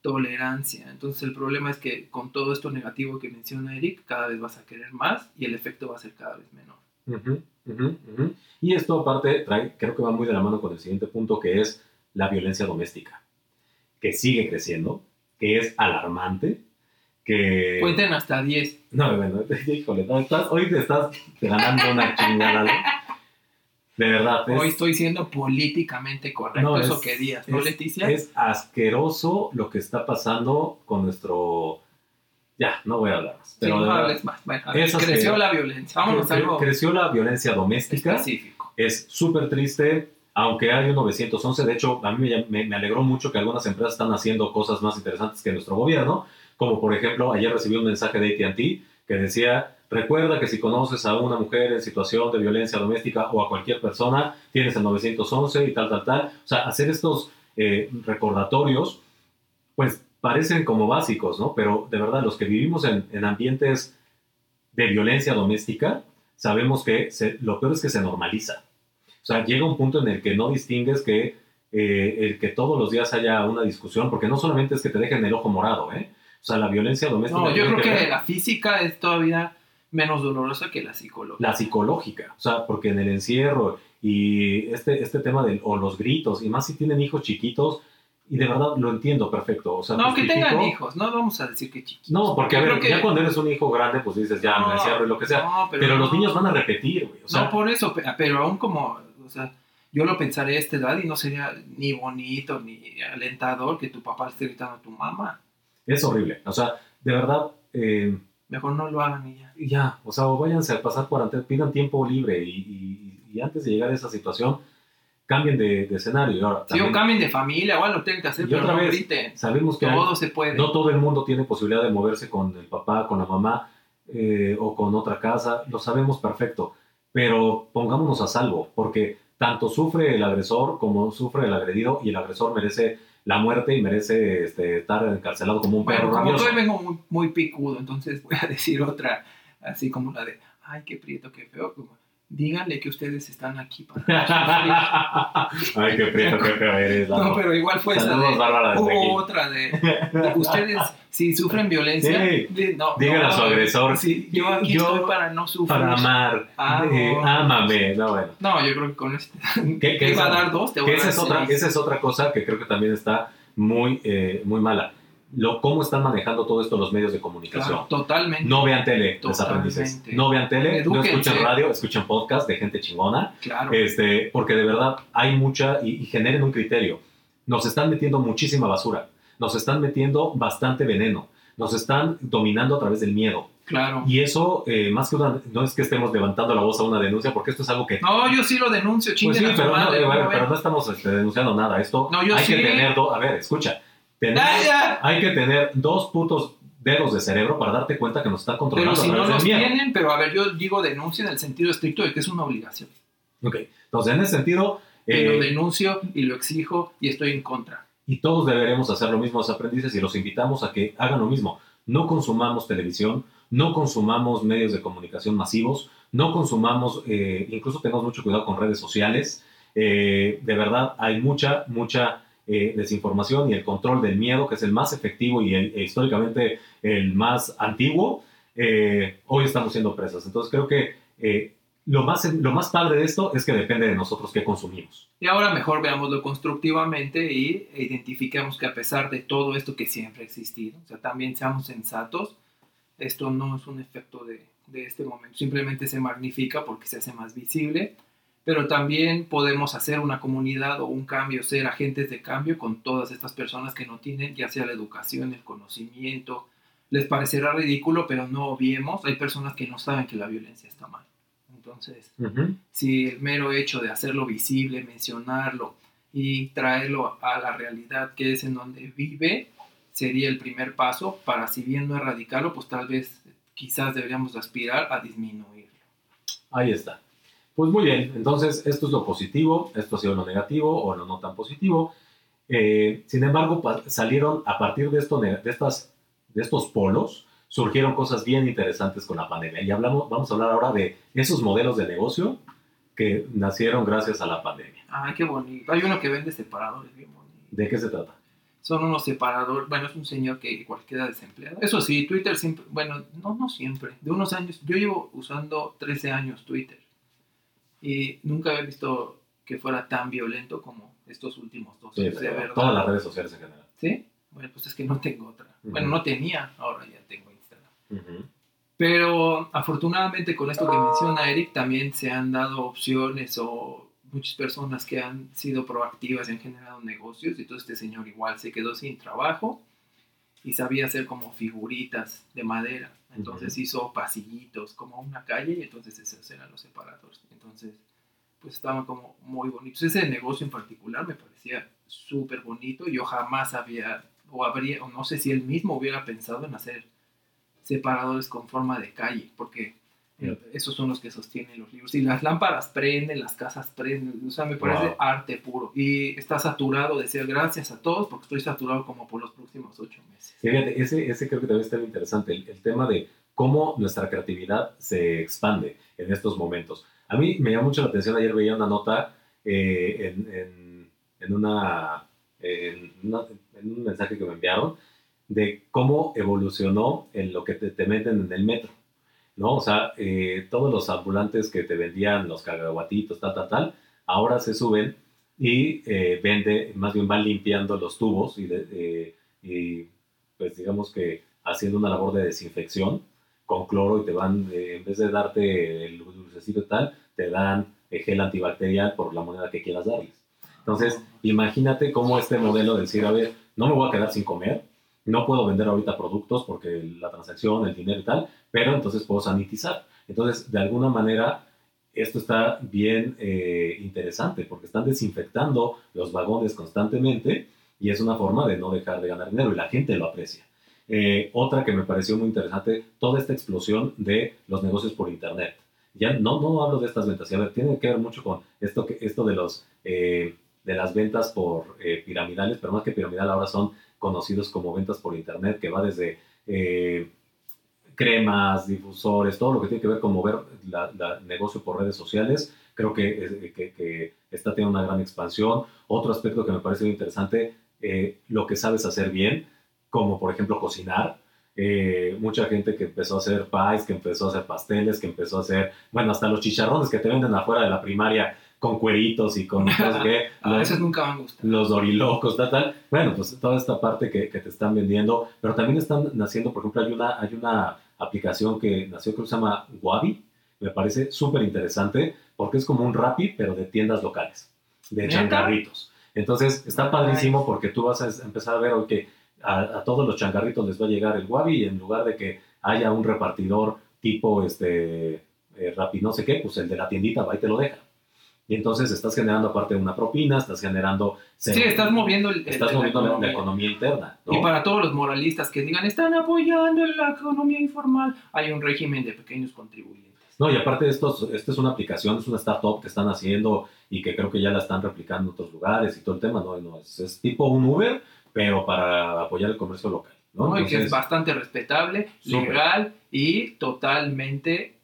tolerancia. Entonces el problema es que con todo esto negativo que menciona Eric, cada vez vas a querer más y el efecto va a ser cada vez menor. Ujú, ujú, ujú. Y esto aparte trae, creo que va muy de la mano con el siguiente punto, que es la violencia doméstica, que sigue creciendo, que es alarmante, que... Cuenten hasta 10. No, bueno, [LAUGHS] híjole, no, estás- hoy te estás ganando una chingada. ¿no? De verdad, es, Hoy estoy siendo políticamente correcto, No, eso es- querías, ¿no, es- Leticia? es asqueroso lo que está pasando con nuestro... Ya, no voy a hablar más. Sí, Pero no de verdad, hables más. Bueno, ver, creció que- la violencia. Vámonos cre- algo creció la violencia doméstica. específico. Es súper triste, aunque hay un 911. De hecho, a mí me, me- me alegró mucho que algunas empresas están haciendo cosas más interesantes que nuestro gobierno. Como por ejemplo, ayer recibí un mensaje de ATT que decía, recuerda que si conoces a una mujer en situación de violencia doméstica o a cualquier persona, tienes el 911 y tal, tal, tal. O sea, hacer estos eh, recordatorios, pues parecen como básicos, ¿no? Pero de verdad, los que vivimos en, en ambientes de violencia doméstica, sabemos que se- lo peor es que se normaliza. O sea, llega un punto en el que no distingues que eh, el que todos los días haya una discusión, porque no solamente es que te dejen el ojo morado, ¿eh? O sea, la violencia doméstica... No, yo creo que la física es todavía menos dolorosa que la psicológica. la psicológica, o sea, porque en el encierro y este, este tema de o los gritos, y más si tienen hijos chiquitos, y de verdad lo entiendo perfecto. O sea, no, que justifico- tengan hijos, no vamos a decir que chiquitos. No, porque a ver, que- ya cuando eres un hijo grande, pues dices, ya No, me encierro y lo que sea. no, pero los no. niños van a repetir, güey. O sea, no, por eso, pe- pero aún como, o sea, yo lo pensaré a esta edad y no sería ni bonito ni alentador que tu papá esté gritando a tu mamá. Es horrible. O sea, de verdad, eh, Mejor no lo hagan y ya. ya, o sea, o váyanse a pasar por ante, pidan tiempo libre y, y- y antes de llegar a esa situación, cambien de, de escenario. Ahora, Si o cambien de familia, bueno, lo tienen que hacer, Y pero otra no vez, griten. sabemos que hay- Todo se puede. no todo el mundo tiene posibilidad de moverse con el papá, con la mamá eh, o con otra casa, lo sabemos perfecto, pero pongámonos a salvo, porque tanto sufre el agresor como sufre el agredido y el agresor merece la muerte y merece este, estar encarcelado como un Bueno, perro como rabioso. hoy vengo muy, muy picudo, entonces voy a decir otra, así como la de, ay, qué prieto, qué feo. Como, díganle que ustedes están aquí para. [LAUGHS] Ay, qué prieto, eres. No, pero igual fue esa de, hubo otra de, ustedes, si sufren violencia, Sí. no, Digan no, a su agresor, sí, yo aquí yo estoy para no sufrir. Para amar, Ah, eh, no. ámame. No, bueno. No, yo creo que con este, [LAUGHS] ¿Qué- qué iba a dar dos, te voy a esa dar es, otra, esa es otra cosa que creo que también está muy, eh, muy mala. Lo, ¿Cómo están manejando todo esto los medios de comunicación? Claro, totalmente. No vean tele, los Totalmente. aprendices. No vean tele, no escuchen radio, escuchen podcast de gente chingona. Claro. Este, porque de verdad hay mucha y, y generen un criterio. Nos están metiendo muchísima basura. Nos están metiendo bastante veneno. Nos están dominando a través del miedo. claro. Y eso, eh, más que una, no es que estemos levantando la voz a una denuncia, porque esto es algo que No, yo sí lo denuncio, pues chinguen sí, a su pero, no, eh, bueno, ¿cómo pero no estamos este, denunciando nada. Esto No, yo hay sí. que tener dos. A ver, escucha. ¡Ah, hay que tener dos putos dedos de cerebro para darte cuenta que nos Pero controlando si a no los tienen, pero a ver, yo digo denuncia en el sentido estricto de que es una obligación. Ok, entonces en ese sentido, Y eh, lo denuncio y lo exijo y estoy en contra. y todos deberemos hacer lo mismo los aprendices y los invitamos a que hagan lo mismo. No consumamos televisión, no consumamos medios de comunicación masivos, no consumamos, eh, incluso tengamos mucho cuidado con redes sociales. Eh, de verdad, hay mucha, mucha eh, desinformación y el control del miedo, que es el más efectivo y el- e históricamente el más antiguo, eh, hoy estamos siendo presas. Entonces creo que eh, lo, más, lo más padre de esto es que depende de nosotros qué consumimos. Y ahora mejor veámoslo constructivamente y identifiquemos que a pesar de todo esto que siempre ha existido, o también seamos sensatos, esto no es un efecto de, de este momento, simplemente se magnifica porque se hace más visible, pero también podemos hacer una comunidad o un cambio, ser agentes de cambio con todas estas personas que no tienen ya sea la educación, el conocimiento, les parecerá ridículo, pero no obviemos, hay personas que no saben que la violencia está mal. Entonces, si el mero hecho de hacerlo visible, mencionarlo y traerlo a la realidad que es en donde vive, sería el primer paso para, si bien no erradicarlo, pues tal vez quizás deberíamos aspirar a disminuirlo. Ahí está. Pues muy bien, entonces esto es lo positivo, esto ha sido lo negativo o lo no tan positivo. Eh, sin embargo, salieron a partir de, esto, de, estas, de estos polos, surgieron cosas bien interesantes con la pandemia. Y hablamos, vamos a hablar ahora de esos modelos de negocio que nacieron gracias a la pandemia. Ay, qué bonito. Hay uno que vende separadores bien bonito. ¿De qué se trata? son unos separadores, bueno, es un señor que igual queda desempleado. Eso sí, Twitter siempre, bueno, no, no siempre, de unos años, yo llevo usando 13 años Twitter y nunca había visto que fuera tan violento como estos últimos dos. Sí, de pero verdad. todas las redes sociales en general. ¿Sí? Bueno, pues es que no tengo otra. Bueno, Ujú. no tenía, ahora ya tengo Instagram. Ujú. Pero afortunadamente con esto que menciona Eric también se han dado opciones o muchas personas que han sido proactivas y han generado negocios. Y entonces este señor igual se quedó sin trabajo y sabía hacer como figuritas de madera. Entonces hizo pasillitos como una calle y entonces esos eran los separadores. Entonces pues estaban como muy bonitos. Ese negocio en particular me parecía súper bonito. Yo jamás había o habría, o no sé si él mismo hubiera pensado en hacer separadores con forma de calle, porque eh, esos son los que sostienen los libros. Y las lámparas prenden, las casas prenden, o sea, me parece Wow. arte puro. Y está saturado, decía gracias a todos, porque estoy saturado como por los próximos ocho meses. Fíjate, ese, ese creo que también está interesante, el, el tema de cómo nuestra creatividad se expande en estos momentos. A mí me llamó mucho la atención, ayer veía una nota eh, en, en- en una, en, una- en un mensaje que me enviaron de cómo evolucionó en lo que te, te meten en el metro, ¿no? O sea, eh, todos los ambulantes que te vendían los cacahuatitos, tal, tal, tal, ahora se suben y eh, vende, más bien van limpiando los tubos y, de- eh, y pues digamos que haciendo una labor de desinfección con cloro y te van, eh, en vez de darte el dulcecito y tal, te dan eh, gel antibacterial por la moneda que quieras darles. Entonces, imagínate cómo este modelo de decir, a ver, no me voy a quedar sin comer, no puedo vender ahorita productos porque la transacción, el dinero y tal, pero entonces puedo sanitizar. Entonces, de alguna manera, esto está bien eh, interesante porque están desinfectando los vagones constantemente y es una forma de no dejar de ganar dinero y la gente lo aprecia. Eh, otra que me pareció muy interesante, toda esta explosión de los negocios por Internet. Ya no, no hablo de estas ventas, y a ver, tiene que ver mucho con esto, esto de, los, eh, de las ventas por piramidales, pero más que piramidal ahora son conocidos como ventas por Internet, que va desde eh, cremas, difusores, todo lo que tiene que ver con mover la, la negocio por redes sociales, creo que, eh, que, que está teniendo una gran expansión. Otro aspecto que me parece muy interesante, eh, lo que sabes hacer bien, como por ejemplo cocinar. Eh, mucha gente que empezó a hacer pies, que empezó a hacer pasteles, que empezó a hacer, bueno, hasta los chicharrones que te venden afuera de la primaria con cueritos y con qué, A [LAUGHS] los- veces nunca me han gustado. los dorilocos, tal, tal. Bueno, pues toda esta parte que, que te están vendiendo, pero también están naciendo, por ejemplo, hay una, hay una aplicación que nació, que se llama Wabi, me parece súper interesante, porque es como un Rappi, pero de tiendas locales, de changarritos. Entonces, está padrísimo porque tú vas a empezar a ver, ok, a, a todos los changarritos les va a llegar el Wabi y en lugar de que haya un repartidor tipo este eh, Rappi no sé qué, pues el de la tiendita va y te lo deja. Y entonces estás generando aparte una propina, estás generando... Sí, estás moviendo el, Estás el- moviendo la, la economía. interna. ¿no? Y para todos los moralistas que digan, están apoyando la economía informal, hay un régimen de pequeños contribuyentes. No, y aparte esto, es- esto es una aplicación, es una startup que están haciendo y que creo que ya la están replicando en otros lugares y todo el tema, ¿no? No, es, es tipo un Uber, pero para apoyar el comercio local, ¿no? ¿no? Y que es Entonces, bastante respetable, legal y totalmente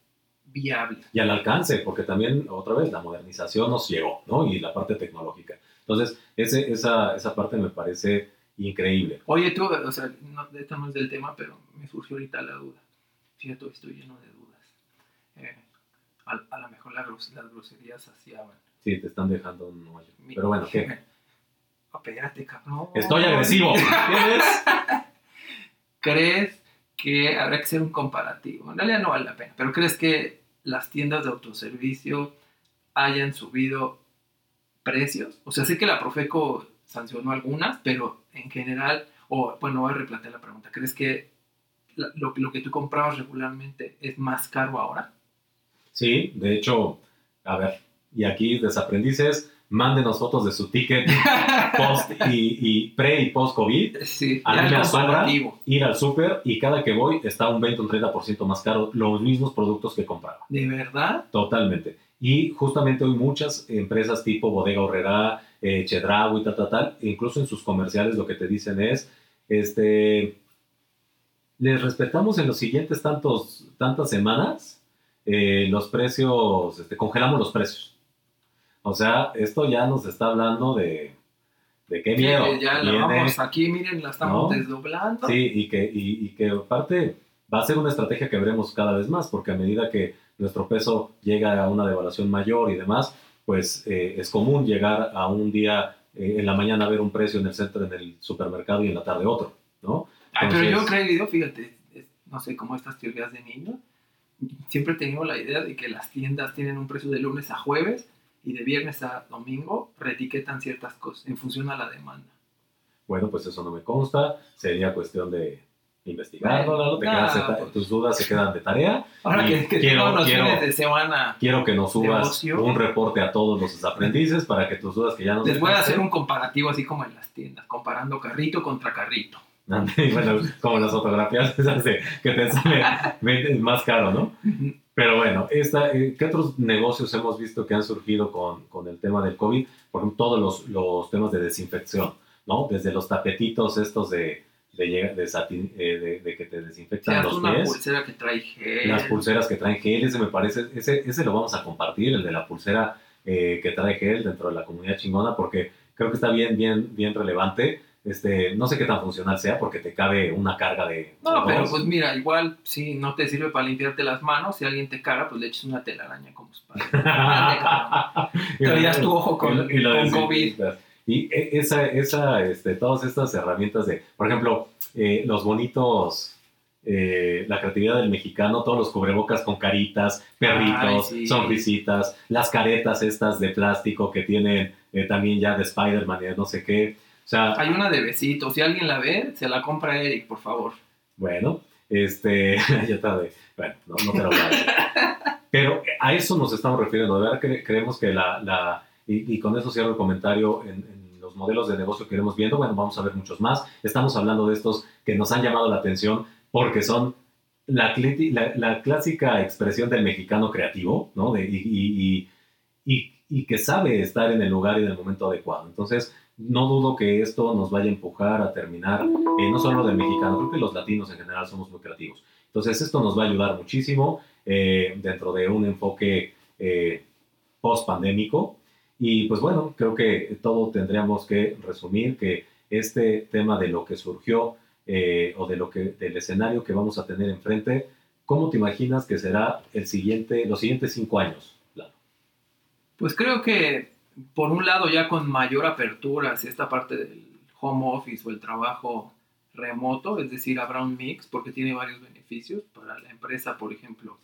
viable. y al alcance, porque también, otra vez, la modernización nos llegó, ¿no? Y la parte tecnológica. Entonces, ese, esa, esa parte me parece increíble. Oye, tú, o sea, no, esto no es del tema, pero me surgió ahorita la duda. Fíjate, estoy lleno de dudas. Eh, a, a lo mejor la gros- las groserías saciaban. Sí, te están dejando un hoyo. Pero bueno, ¿qué? [LAUGHS] Espérate, cabrón. Estoy agresivo. [LAUGHS] ¿Crees que habrá que hacer un comparativo? En realidad no vale la pena, pero ¿crees que las tiendas de autoservicio hayan subido precios? O sea, sé que la Profeco sancionó algunas, pero en general, o bueno, voy a replantear la pregunta. ¿Crees que lo, lo que tú comprabas regularmente es más caro ahora? Sí, de hecho, a ver, y aquí desaprendices, mándenos fotos de su ticket [LAUGHS] post y, y pre y post COVID, Sí, A mí me asombra. ir al súper y cada que voy está un 20 o un 30% más caro los mismos productos que compraba. ¿De verdad? Totalmente. Y justamente hoy muchas empresas tipo Bodega Horrera, eh, Chedraui, tal, tal, tal, incluso en sus comerciales lo que te dicen es, este, les respetamos en los siguientes tantos, tantas semanas eh, los precios, este, congelamos los precios. O sea, esto ya nos está hablando de, ¿De qué miedo? Que ya la Viene- vamos aquí, miren, la estamos ¿No? desdoblando. Sí, y que, y, y que aparte va a ser una estrategia que veremos cada vez más, porque a medida que nuestro peso llega a una devaluación mayor y demás, pues eh, es común llegar a un día eh, en la mañana ver un precio en el centro, en el supermercado y en la tarde otro, ¿no? Ay, pero yo creído, fíjate, no sé, como estas teorías de niño, siempre he tenido la idea de que las tiendas tienen un precio de lunes a jueves y de viernes a domingo reetiquetan ciertas cosas en función a la demanda. Bueno, pues eso no me consta, sería cuestión de investigarlo, Bueno, te nada, quedas pues. tus dudas se quedan de tarea. Ahora que, que quiero- los quiero- de semana Quiero que nos subas un reporte a todos los aprendices para que tus dudas que ya no les voy a hacer un comparativo así como en las tiendas, comparando carrito contra carrito. Bueno, como las fotografías esas que te sale [LAUGHS] más caro, ¿no? Pero bueno, esta, eh, ¿qué otros negocios hemos visto que han surgido con, con el tema del COVID? Por ejemplo, todos los, los temas de desinfección, ¿no? Desde los tapetitos estos de, de, de, satín, eh, de, de que te desinfectan los una pies. pulsera que trae gel. Las pulseras que traen gel, ese me parece, ese, ese lo vamos a compartir, el de la pulsera eh, que trae gel dentro de la comunidad chingona, porque creo que está bien, bien, bien relevante. Este, no sé qué tan funcional sea, porque te cabe una carga de... No, de pero pues mira, igual si no te sirve para limpiarte las manos, si alguien te caga, pues le eches una telaraña como Spider-Man. [LAUGHS] Traías tu ojo con- Y con desinfectas. Y e- esa, esa, este, todas estas herramientas de, por ejemplo, eh, los bonitos, eh, la creatividad del mexicano, todos los cubrebocas con caritas, perritos, Ay, sí. sonrisitas, las caretas estas de plástico que tienen eh, también ya de Spider-Man y de no sé qué. O sea, Hay una de besitos, si alguien la ve, se la compra Eric, por favor. Bueno, este, [LAUGHS] ya tarde. Bueno, no, no te lo voy a decir. Pero a eso nos estamos refiriendo. De verdad que creemos que la, la y, y con eso cierro el comentario en, en los modelos de negocio que iremos viendo. Bueno, vamos a ver muchos más. Estamos hablando de estos que nos han llamado la atención porque son la, la, la clásica expresión del mexicano creativo, ¿no? De- y- y- y que sabe estar en el lugar y en el momento adecuado. Entonces, no dudo que esto nos vaya a empujar a terminar, eh, no solo del mexicano, creo que los latinos en general somos muy creativos. Entonces, esto nos va a ayudar muchísimo eh, dentro de un enfoque eh, post-pandémico. Y pues bueno, creo que todo tendríamos que resumir que este tema de lo que surgió eh, o de lo que, del escenario que vamos a tener enfrente, ¿cómo te imaginas que será el siguiente, los siguientes cinco años? Pues creo que, por un lado, ya con mayor apertura hacia esta parte del home office o el trabajo remoto, es decir, habrá un mix porque tiene varios beneficios. Para la empresa, por ejemplo,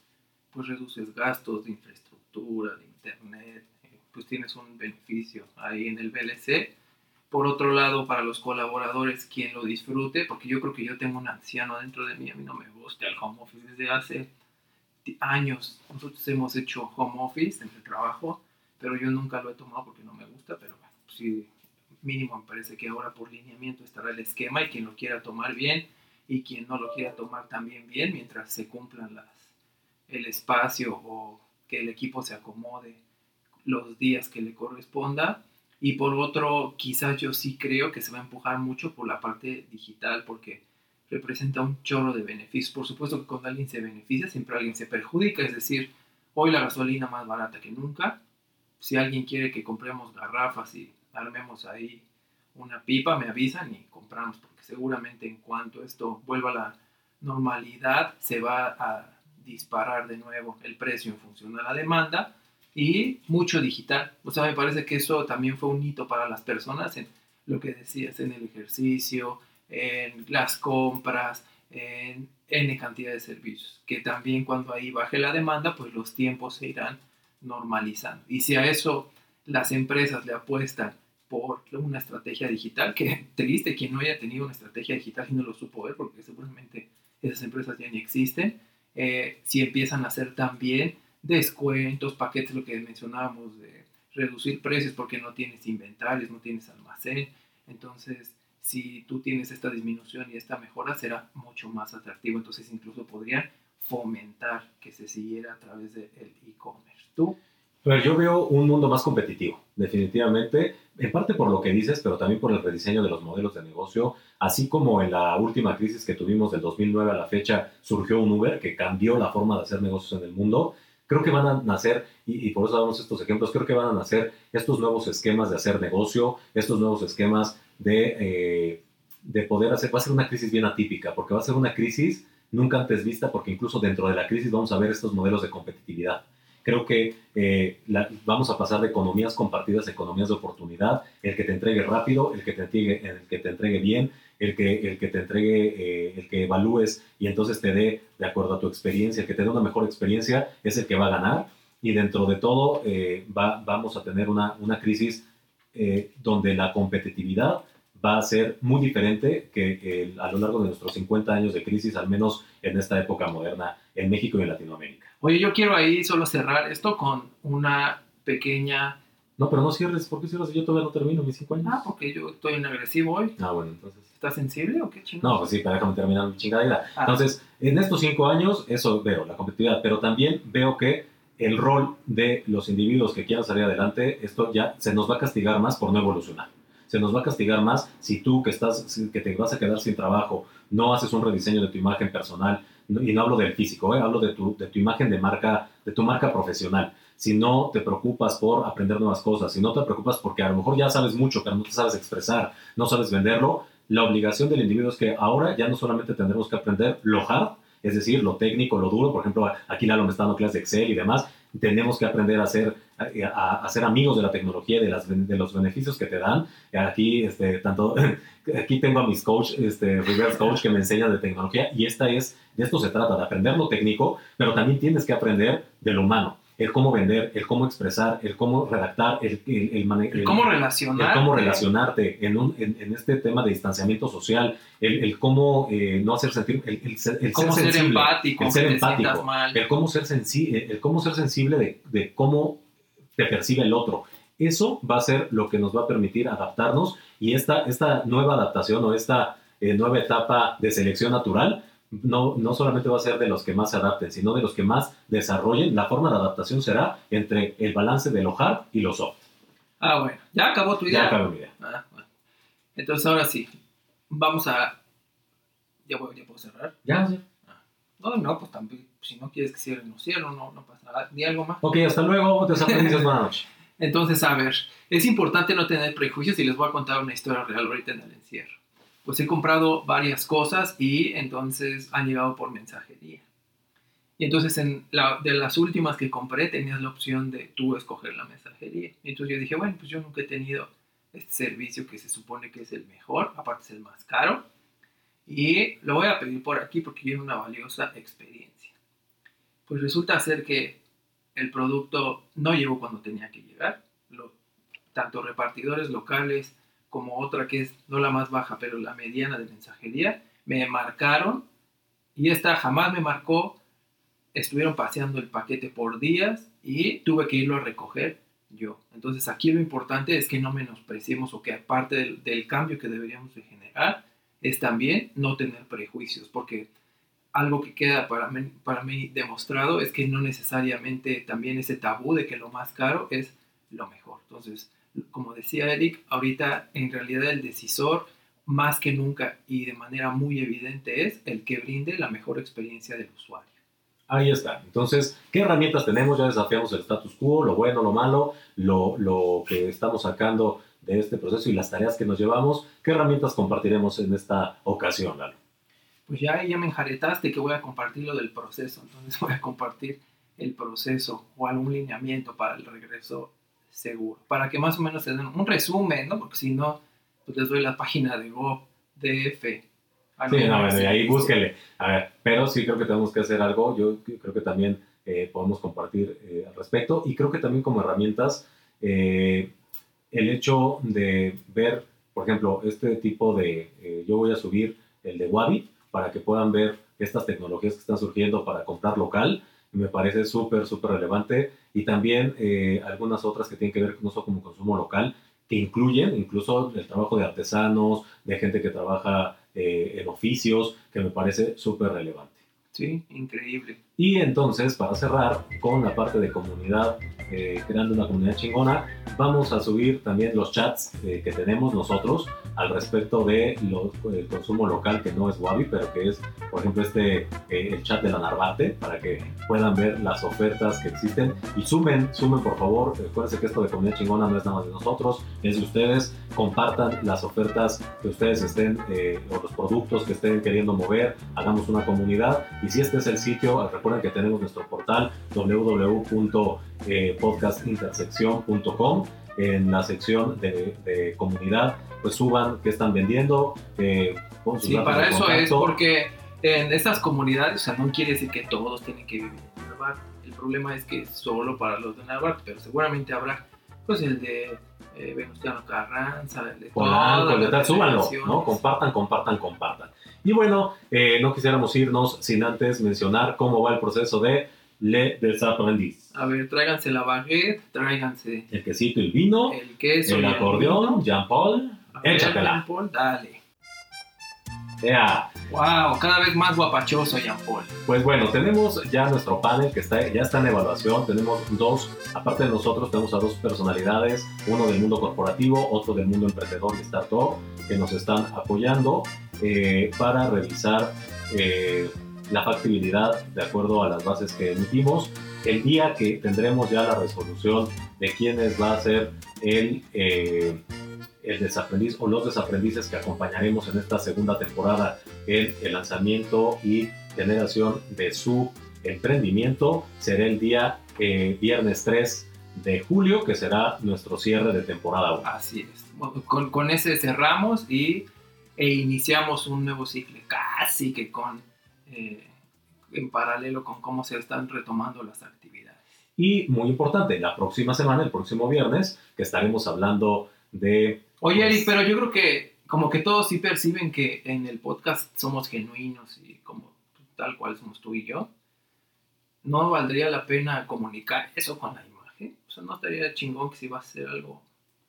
pues reduces gastos de infraestructura, de internet, eh, pues tienes un beneficio ahí en el VLC. Por otro lado, para los colaboradores, quien lo disfrute, porque yo creo que yo tengo un anciano dentro de mí, a mí no me gusta el home office desde hace años. Nosotros hemos hecho home office en el trabajo, pero yo nunca lo he tomado porque no me gusta, pero bueno, sí, mínimo me parece que ahora por lineamiento estará el esquema y quien lo quiera tomar bien y quien no lo quiera tomar también bien mientras se cumplan las, el espacio o que el equipo se acomode los días que le corresponda. Y por otro, quizás yo sí creo que se va a empujar mucho por la parte digital porque representa un chorro de beneficios. Por supuesto que cuando alguien se beneficia, siempre alguien se perjudica. Es decir, hoy la gasolina más barata que nunca. Si alguien quiere que compremos garrafas y armemos ahí una pipa, me avisan y compramos, porque seguramente en cuanto esto vuelva a la normalidad, se va a disparar de nuevo el precio en función de la demanda y mucho digital. O sea, me parece que eso también fue un hito para las personas en lo que decías, en el ejercicio, en las compras, en N cantidad de servicios, que también cuando ahí baje la demanda, pues los tiempos se irán normalizando. Y si a eso las empresas le apuestan por una estrategia digital, que [LAUGHS] triste quien no haya tenido una estrategia digital y no lo supo ver, porque seguramente esas empresas ya ni existen, eh, si empiezan a hacer también descuentos, paquetes, lo que mencionábamos de reducir precios porque no tienes inventarios, no tienes almacén, entonces si tú tienes esta disminución y esta mejora será mucho más atractivo, entonces incluso podrían fomentar que se siguiera a través del e-commerce. ¿Tú? Yo veo un mundo más competitivo, definitivamente, en parte por lo que dices, pero también por el rediseño de los modelos de negocio, así como en la última crisis que tuvimos del 2009 a la fecha surgió un Uber que cambió la forma de hacer negocios en el mundo. creo que van a nacer, y, por eso damos estos ejemplos, creo que van a nacer estos nuevos esquemas de hacer negocio, estos nuevos esquemas de, eh, de poder hacer, va a ser una crisis bien atípica, porque va a ser una crisis nunca antes vista, porque incluso dentro de la crisis vamos a ver estos modelos de competitividad. Creo que eh, vamos a pasar de economías compartidas a economías de oportunidad, el que te entregue rápido, el que te entregue, el que te entregue bien, el que, el que te entregue, eh, el que evalúes y entonces te dé, de acuerdo a tu experiencia, el que te dé una mejor experiencia, es el que va a ganar. Y dentro de todo eh, va, vamos a tener una, una crisis donde la competitividad va a ser muy diferente que a lo largo de nuestros 50 años de crisis, al menos en esta época moderna en México y en Latinoamérica. Oye, yo quiero ahí solo cerrar esto con una pequeña... No, pero no cierres, ¿por qué cierres? Yo todavía no termino mis 5 años. Ah, porque yo estoy en agresivo hoy. Ah, bueno, entonces... ¿Estás sensible o qué chingada? No, pues sí, déjame terminar mi chingadera. Ah. Entonces, en estos 5 años, eso veo, la competitividad, pero también veo que el rol de los individuos que quieran salir adelante, esto ya se nos va a castigar más por no evolucionar se nos va a castigar más si tú que, estás, que te vas a quedar sin trabajo, no haces un rediseño de tu imagen personal, y no hablo del físico, ¿eh? hablo de tu, de tu imagen de marca, de tu marca profesional. Si no te preocupas por aprender nuevas cosas, si no te preocupas porque a lo mejor ya sabes mucho, pero no te sabes expresar, no sabes venderlo, la obligación del individuo es que ahora ya no solamente tendremos que aprender lo hard, es decir, lo técnico, lo duro, por ejemplo, aquí Lalo me está dando clases de Excel y demás, tenemos que aprender a ser, a, ser amigos de la tecnología y de, las, de los beneficios que te dan. Aquí, este, tanto, [LAUGHS] aquí tengo a mis coach, este, reverse coach que me enseñan de tecnología y esta es, de esto se trata, de aprender lo técnico, pero también tienes que aprender de lo humano el cómo vender, el cómo expresar, el cómo redactar, el, el, cómo relacionarte. cómo relacionarte en, un, en, este tema de distanciamiento social, el, cómo eh, no hacer sentir, el, cómo ser, empático, el ser empático, el cómo ser, sensible, el cómo ser sensible de, de cómo te percibe el otro. Eso va a ser lo que nos va a permitir adaptarnos y esta, esta nueva adaptación o esta eh, nueva etapa de selección natural no, no solamente va a ser de los que más se adapten, sino de los que más desarrollen. La forma de adaptación será entre el balance de lo hard y lo soft. Ah, bueno. ¿Ya acabó tu idea? Ya acabó mi idea. Ah, Entonces, ahora sí. Vamos a... ¿Ya, puedo, ya puedo cerrar? Ya, sí. Ah. No, no, pues también, si no quieres que cierre, no cierro, no, no pasa nada. Ni algo más. Ok, hasta luego. Desaparecidos buenas noches. [LAUGHS] Entonces, a ver, es importante no tener prejuicios y les voy a contar una historia real ahorita en el encierro pues he comprado varias cosas y entonces han llegado por mensajería. Y entonces en la, de las últimas que compré tenías la opción de tú escoger la mensajería. Y entonces yo dije, bueno, pues yo nunca he tenido este servicio que se supone que es el mejor, aparte es el más caro. Y lo voy a pedir por aquí porque tiene una valiosa experiencia. Pues resulta ser que el producto no llegó cuando tenía que llegar. Lo, tanto repartidores locales como otra que es no la más baja, pero la mediana de mensajería, me marcaron y esta jamás me marcó. Estuvieron paseando el paquete por días y tuve que irlo a recoger yo. Entonces aquí lo importante es que no menospreciemos o que aparte del, cambio que deberíamos de generar es también no tener prejuicios, porque algo que queda para mí, para mí demostrado es que no necesariamente también ese tabú de que lo más caro es lo mejor. Entonces, como decía Eric, ahorita en realidad el decisor más que nunca y de manera muy evidente es el que brinde la mejor experiencia del usuario. Ahí está. Entonces, ¿qué herramientas tenemos? Ya desafiamos el status quo, lo bueno, lo malo, lo, lo que estamos sacando de este proceso y las tareas que nos llevamos. ¿Qué herramientas compartiremos en esta ocasión, Lalo? Pues ya, ya me enjaretaste que voy a compartir lo del proceso. Entonces [LAUGHS] voy a compartir el proceso o algún lineamiento para el regreso seguro, para que más o menos se den un resumen, ¿no? Porque si no, pues les doy la página de GovDF. Sí, no, ahí búsquele. A ver, pero sí creo que tenemos que hacer algo. Yo creo que también eh, podemos compartir eh, al respecto. Y creo que también como herramientas, eh, el hecho de ver, por ejemplo, este tipo de, yo voy a subir el de Wabi para que puedan ver estas tecnologías que están surgiendo para comprar local me parece súper, súper relevante. Y también eh, algunas otras que tienen que ver no solo como consumo local, que incluyen incluso el trabajo de artesanos, de gente que trabaja eh, en oficios, que me parece súper relevante. Sí, increíble. Y entonces, para cerrar con la parte de comunidad, eh, creando una comunidad chingona, vamos a subir también los chats eh, que tenemos nosotros al respecto de el consumo local que no es Wabi, pero que es, por ejemplo, este eh, el chat de la Narvarte, para que puedan ver las ofertas que existen y sumen, sumen por favor. Recuerden que esto de comunidad chingona no es nada más de nosotros, es de ustedes. Compartan las ofertas que ustedes estén eh, o los productos que estén queriendo mover. Hagamos una comunidad. Y si este es el sitio, recuerden que tenemos nuestro portal www.podcastintersección.com. En la sección de, de comunidad, pues suban qué están vendiendo. eh, sus Sí, para eso es contacto. porque en estas comunidades, o sea, no quiere decir que todos tienen que vivir en Narvarte. El problema es que es solo para los de Narvarte, pero seguramente habrá, pues, el de eh, Venustiano Carranza, el de Polanco, todas el de tal, súbanlo, ¿no? Compartan, compartan, compartan. Y bueno, eh, no quisiéramos irnos sin antes mencionar cómo va el proceso de Le Desaprendiz. A ver, tráiganse la baguette, tráiganse El quesito, el vino, el queso, el y acordeón, Jean Paul, A ver, échatela. Jean Paul, dale. Ya. Wow, cada vez más guapachoso, Jean Paul. Pues bueno, tenemos ya nuestro panel que está, ya está en evaluación. Tenemos dos, aparte de nosotros, tenemos a dos personalidades, uno del mundo corporativo, otro del mundo emprendedor y startup, que nos están apoyando eh, para revisar eh, la factibilidad de acuerdo a las bases que emitimos. El día que tendremos ya la resolución de quiénes va a ser el, eh, el desaprendiz o los desaprendices que acompañaremos en esta segunda temporada en el lanzamiento y generación de su emprendimiento será el día eh, viernes 3 de julio, que será nuestro cierre de temporada 1. Así es. Con, con ese cerramos y, e iniciamos un nuevo ciclo, casi que con eh, en paralelo con cómo se están retomando las actividades. Y muy importante, la próxima semana, el próximo viernes, que estaremos hablando de... Oye, Pues- Eric, pero yo creo que como que todos sí perciben que en el podcast somos genuinos y como tal cual somos tú y yo. ¿No valdría la pena comunicar eso con la imagen? O sea, ¿no estaría chingón que si va a ser algo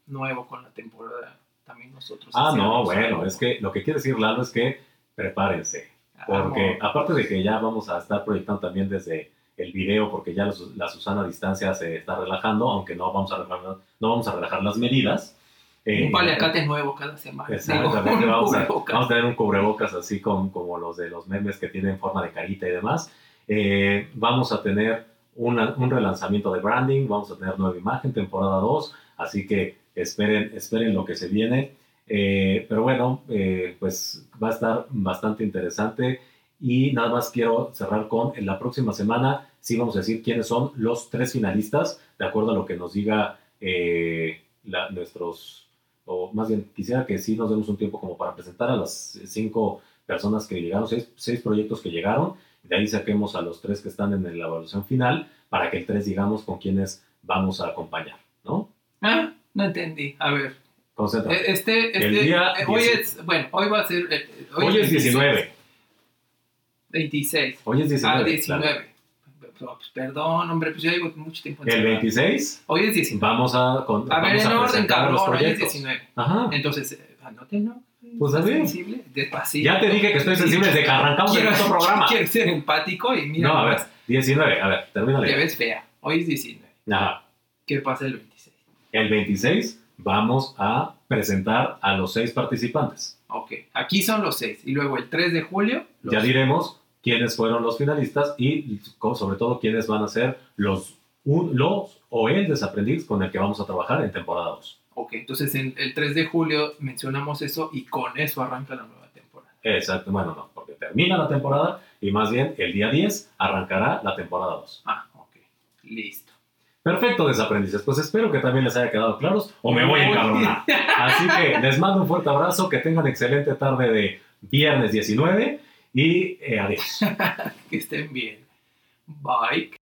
nuevo con la temporada también nosotros? Ah, no, bueno, es que lo que quiere decir Lalo es que prepárense, porque Amo. aparte de que ya vamos a estar proyectando también desde el video, porque ya los- la Susana a distancia se está relajando, aunque no vamos a relajar, no vamos a relajar las medidas. Eh, un paliacate nuevo cada semana. Exactamente, Digo, un vamos, a, cubrebocas. vamos a tener un cubrebocas así con, como los de los memes que tienen forma de carita y demás. Eh, vamos a tener una- un relanzamiento de branding, vamos a tener nueva imagen, temporada 2, así que esperen, esperen lo que se viene. Eh, pero bueno, eh, pues va a estar bastante interesante y nada más quiero cerrar con en la próxima semana, sí vamos a decir quiénes son los tres finalistas, de acuerdo a lo que nos diga eh, la- nuestros o más bien quisiera que sí nos demos un tiempo como para presentar a las cinco personas que llegaron, seis, seis proyectos que llegaron, de ahí saquemos a los tres que están en la evaluación final para que el tres digamos con quienes vamos a acompañar, ¿no? Ah, no entendí. A ver. Concéntrate. eh, Este, este, El día eh, hoy 10. es, bueno, hoy va a ser. eh, eh, Hoy es 19. 26. Hoy es 19. ah, 19. claro. No, pues, perdón, hombre, pues ya llevo mucho tiempo. El encerrado. 26 Hoy es 19. vamos a, con, A ver, en orden, cabrón, hoy es proyectos. 19. Ajá. Entonces, eh, anótenlo. Pues, a ¿Estás ver. sensible? Despacito. Ya te dije que estoy sensible desde que arrancamos el quiero, otro programa. Quiero ser empático y mira, No, a ver, nomás, 19, a ver, te termínale. ves fea. Hoy es 19. Ajá. ¿Qué pasa el 26? El 26 vamos a presentar a los seis participantes. Ok, aquí son los seis. Y luego el 3 de julio, los Ya diremos quiénes fueron los finalistas y sobre todo quiénes van a ser los, un- los o el desaprendiz con el que vamos a trabajar en temporada 2. Ok, entonces en el 3 de julio mencionamos eso y con eso arranca la nueva temporada. Exacto, bueno, no, porque termina la temporada y más bien el día 10 arrancará la temporada 2. Ah, ok, listo. Perfecto, desaprendices. Pues espero que también les haya quedado claros o me voy a encabronar. [LAUGHS] Así que les mando un fuerte abrazo, que tengan excelente tarde de viernes 19 y eh, adiós. [LAUGHS] Que estén bien. Bye.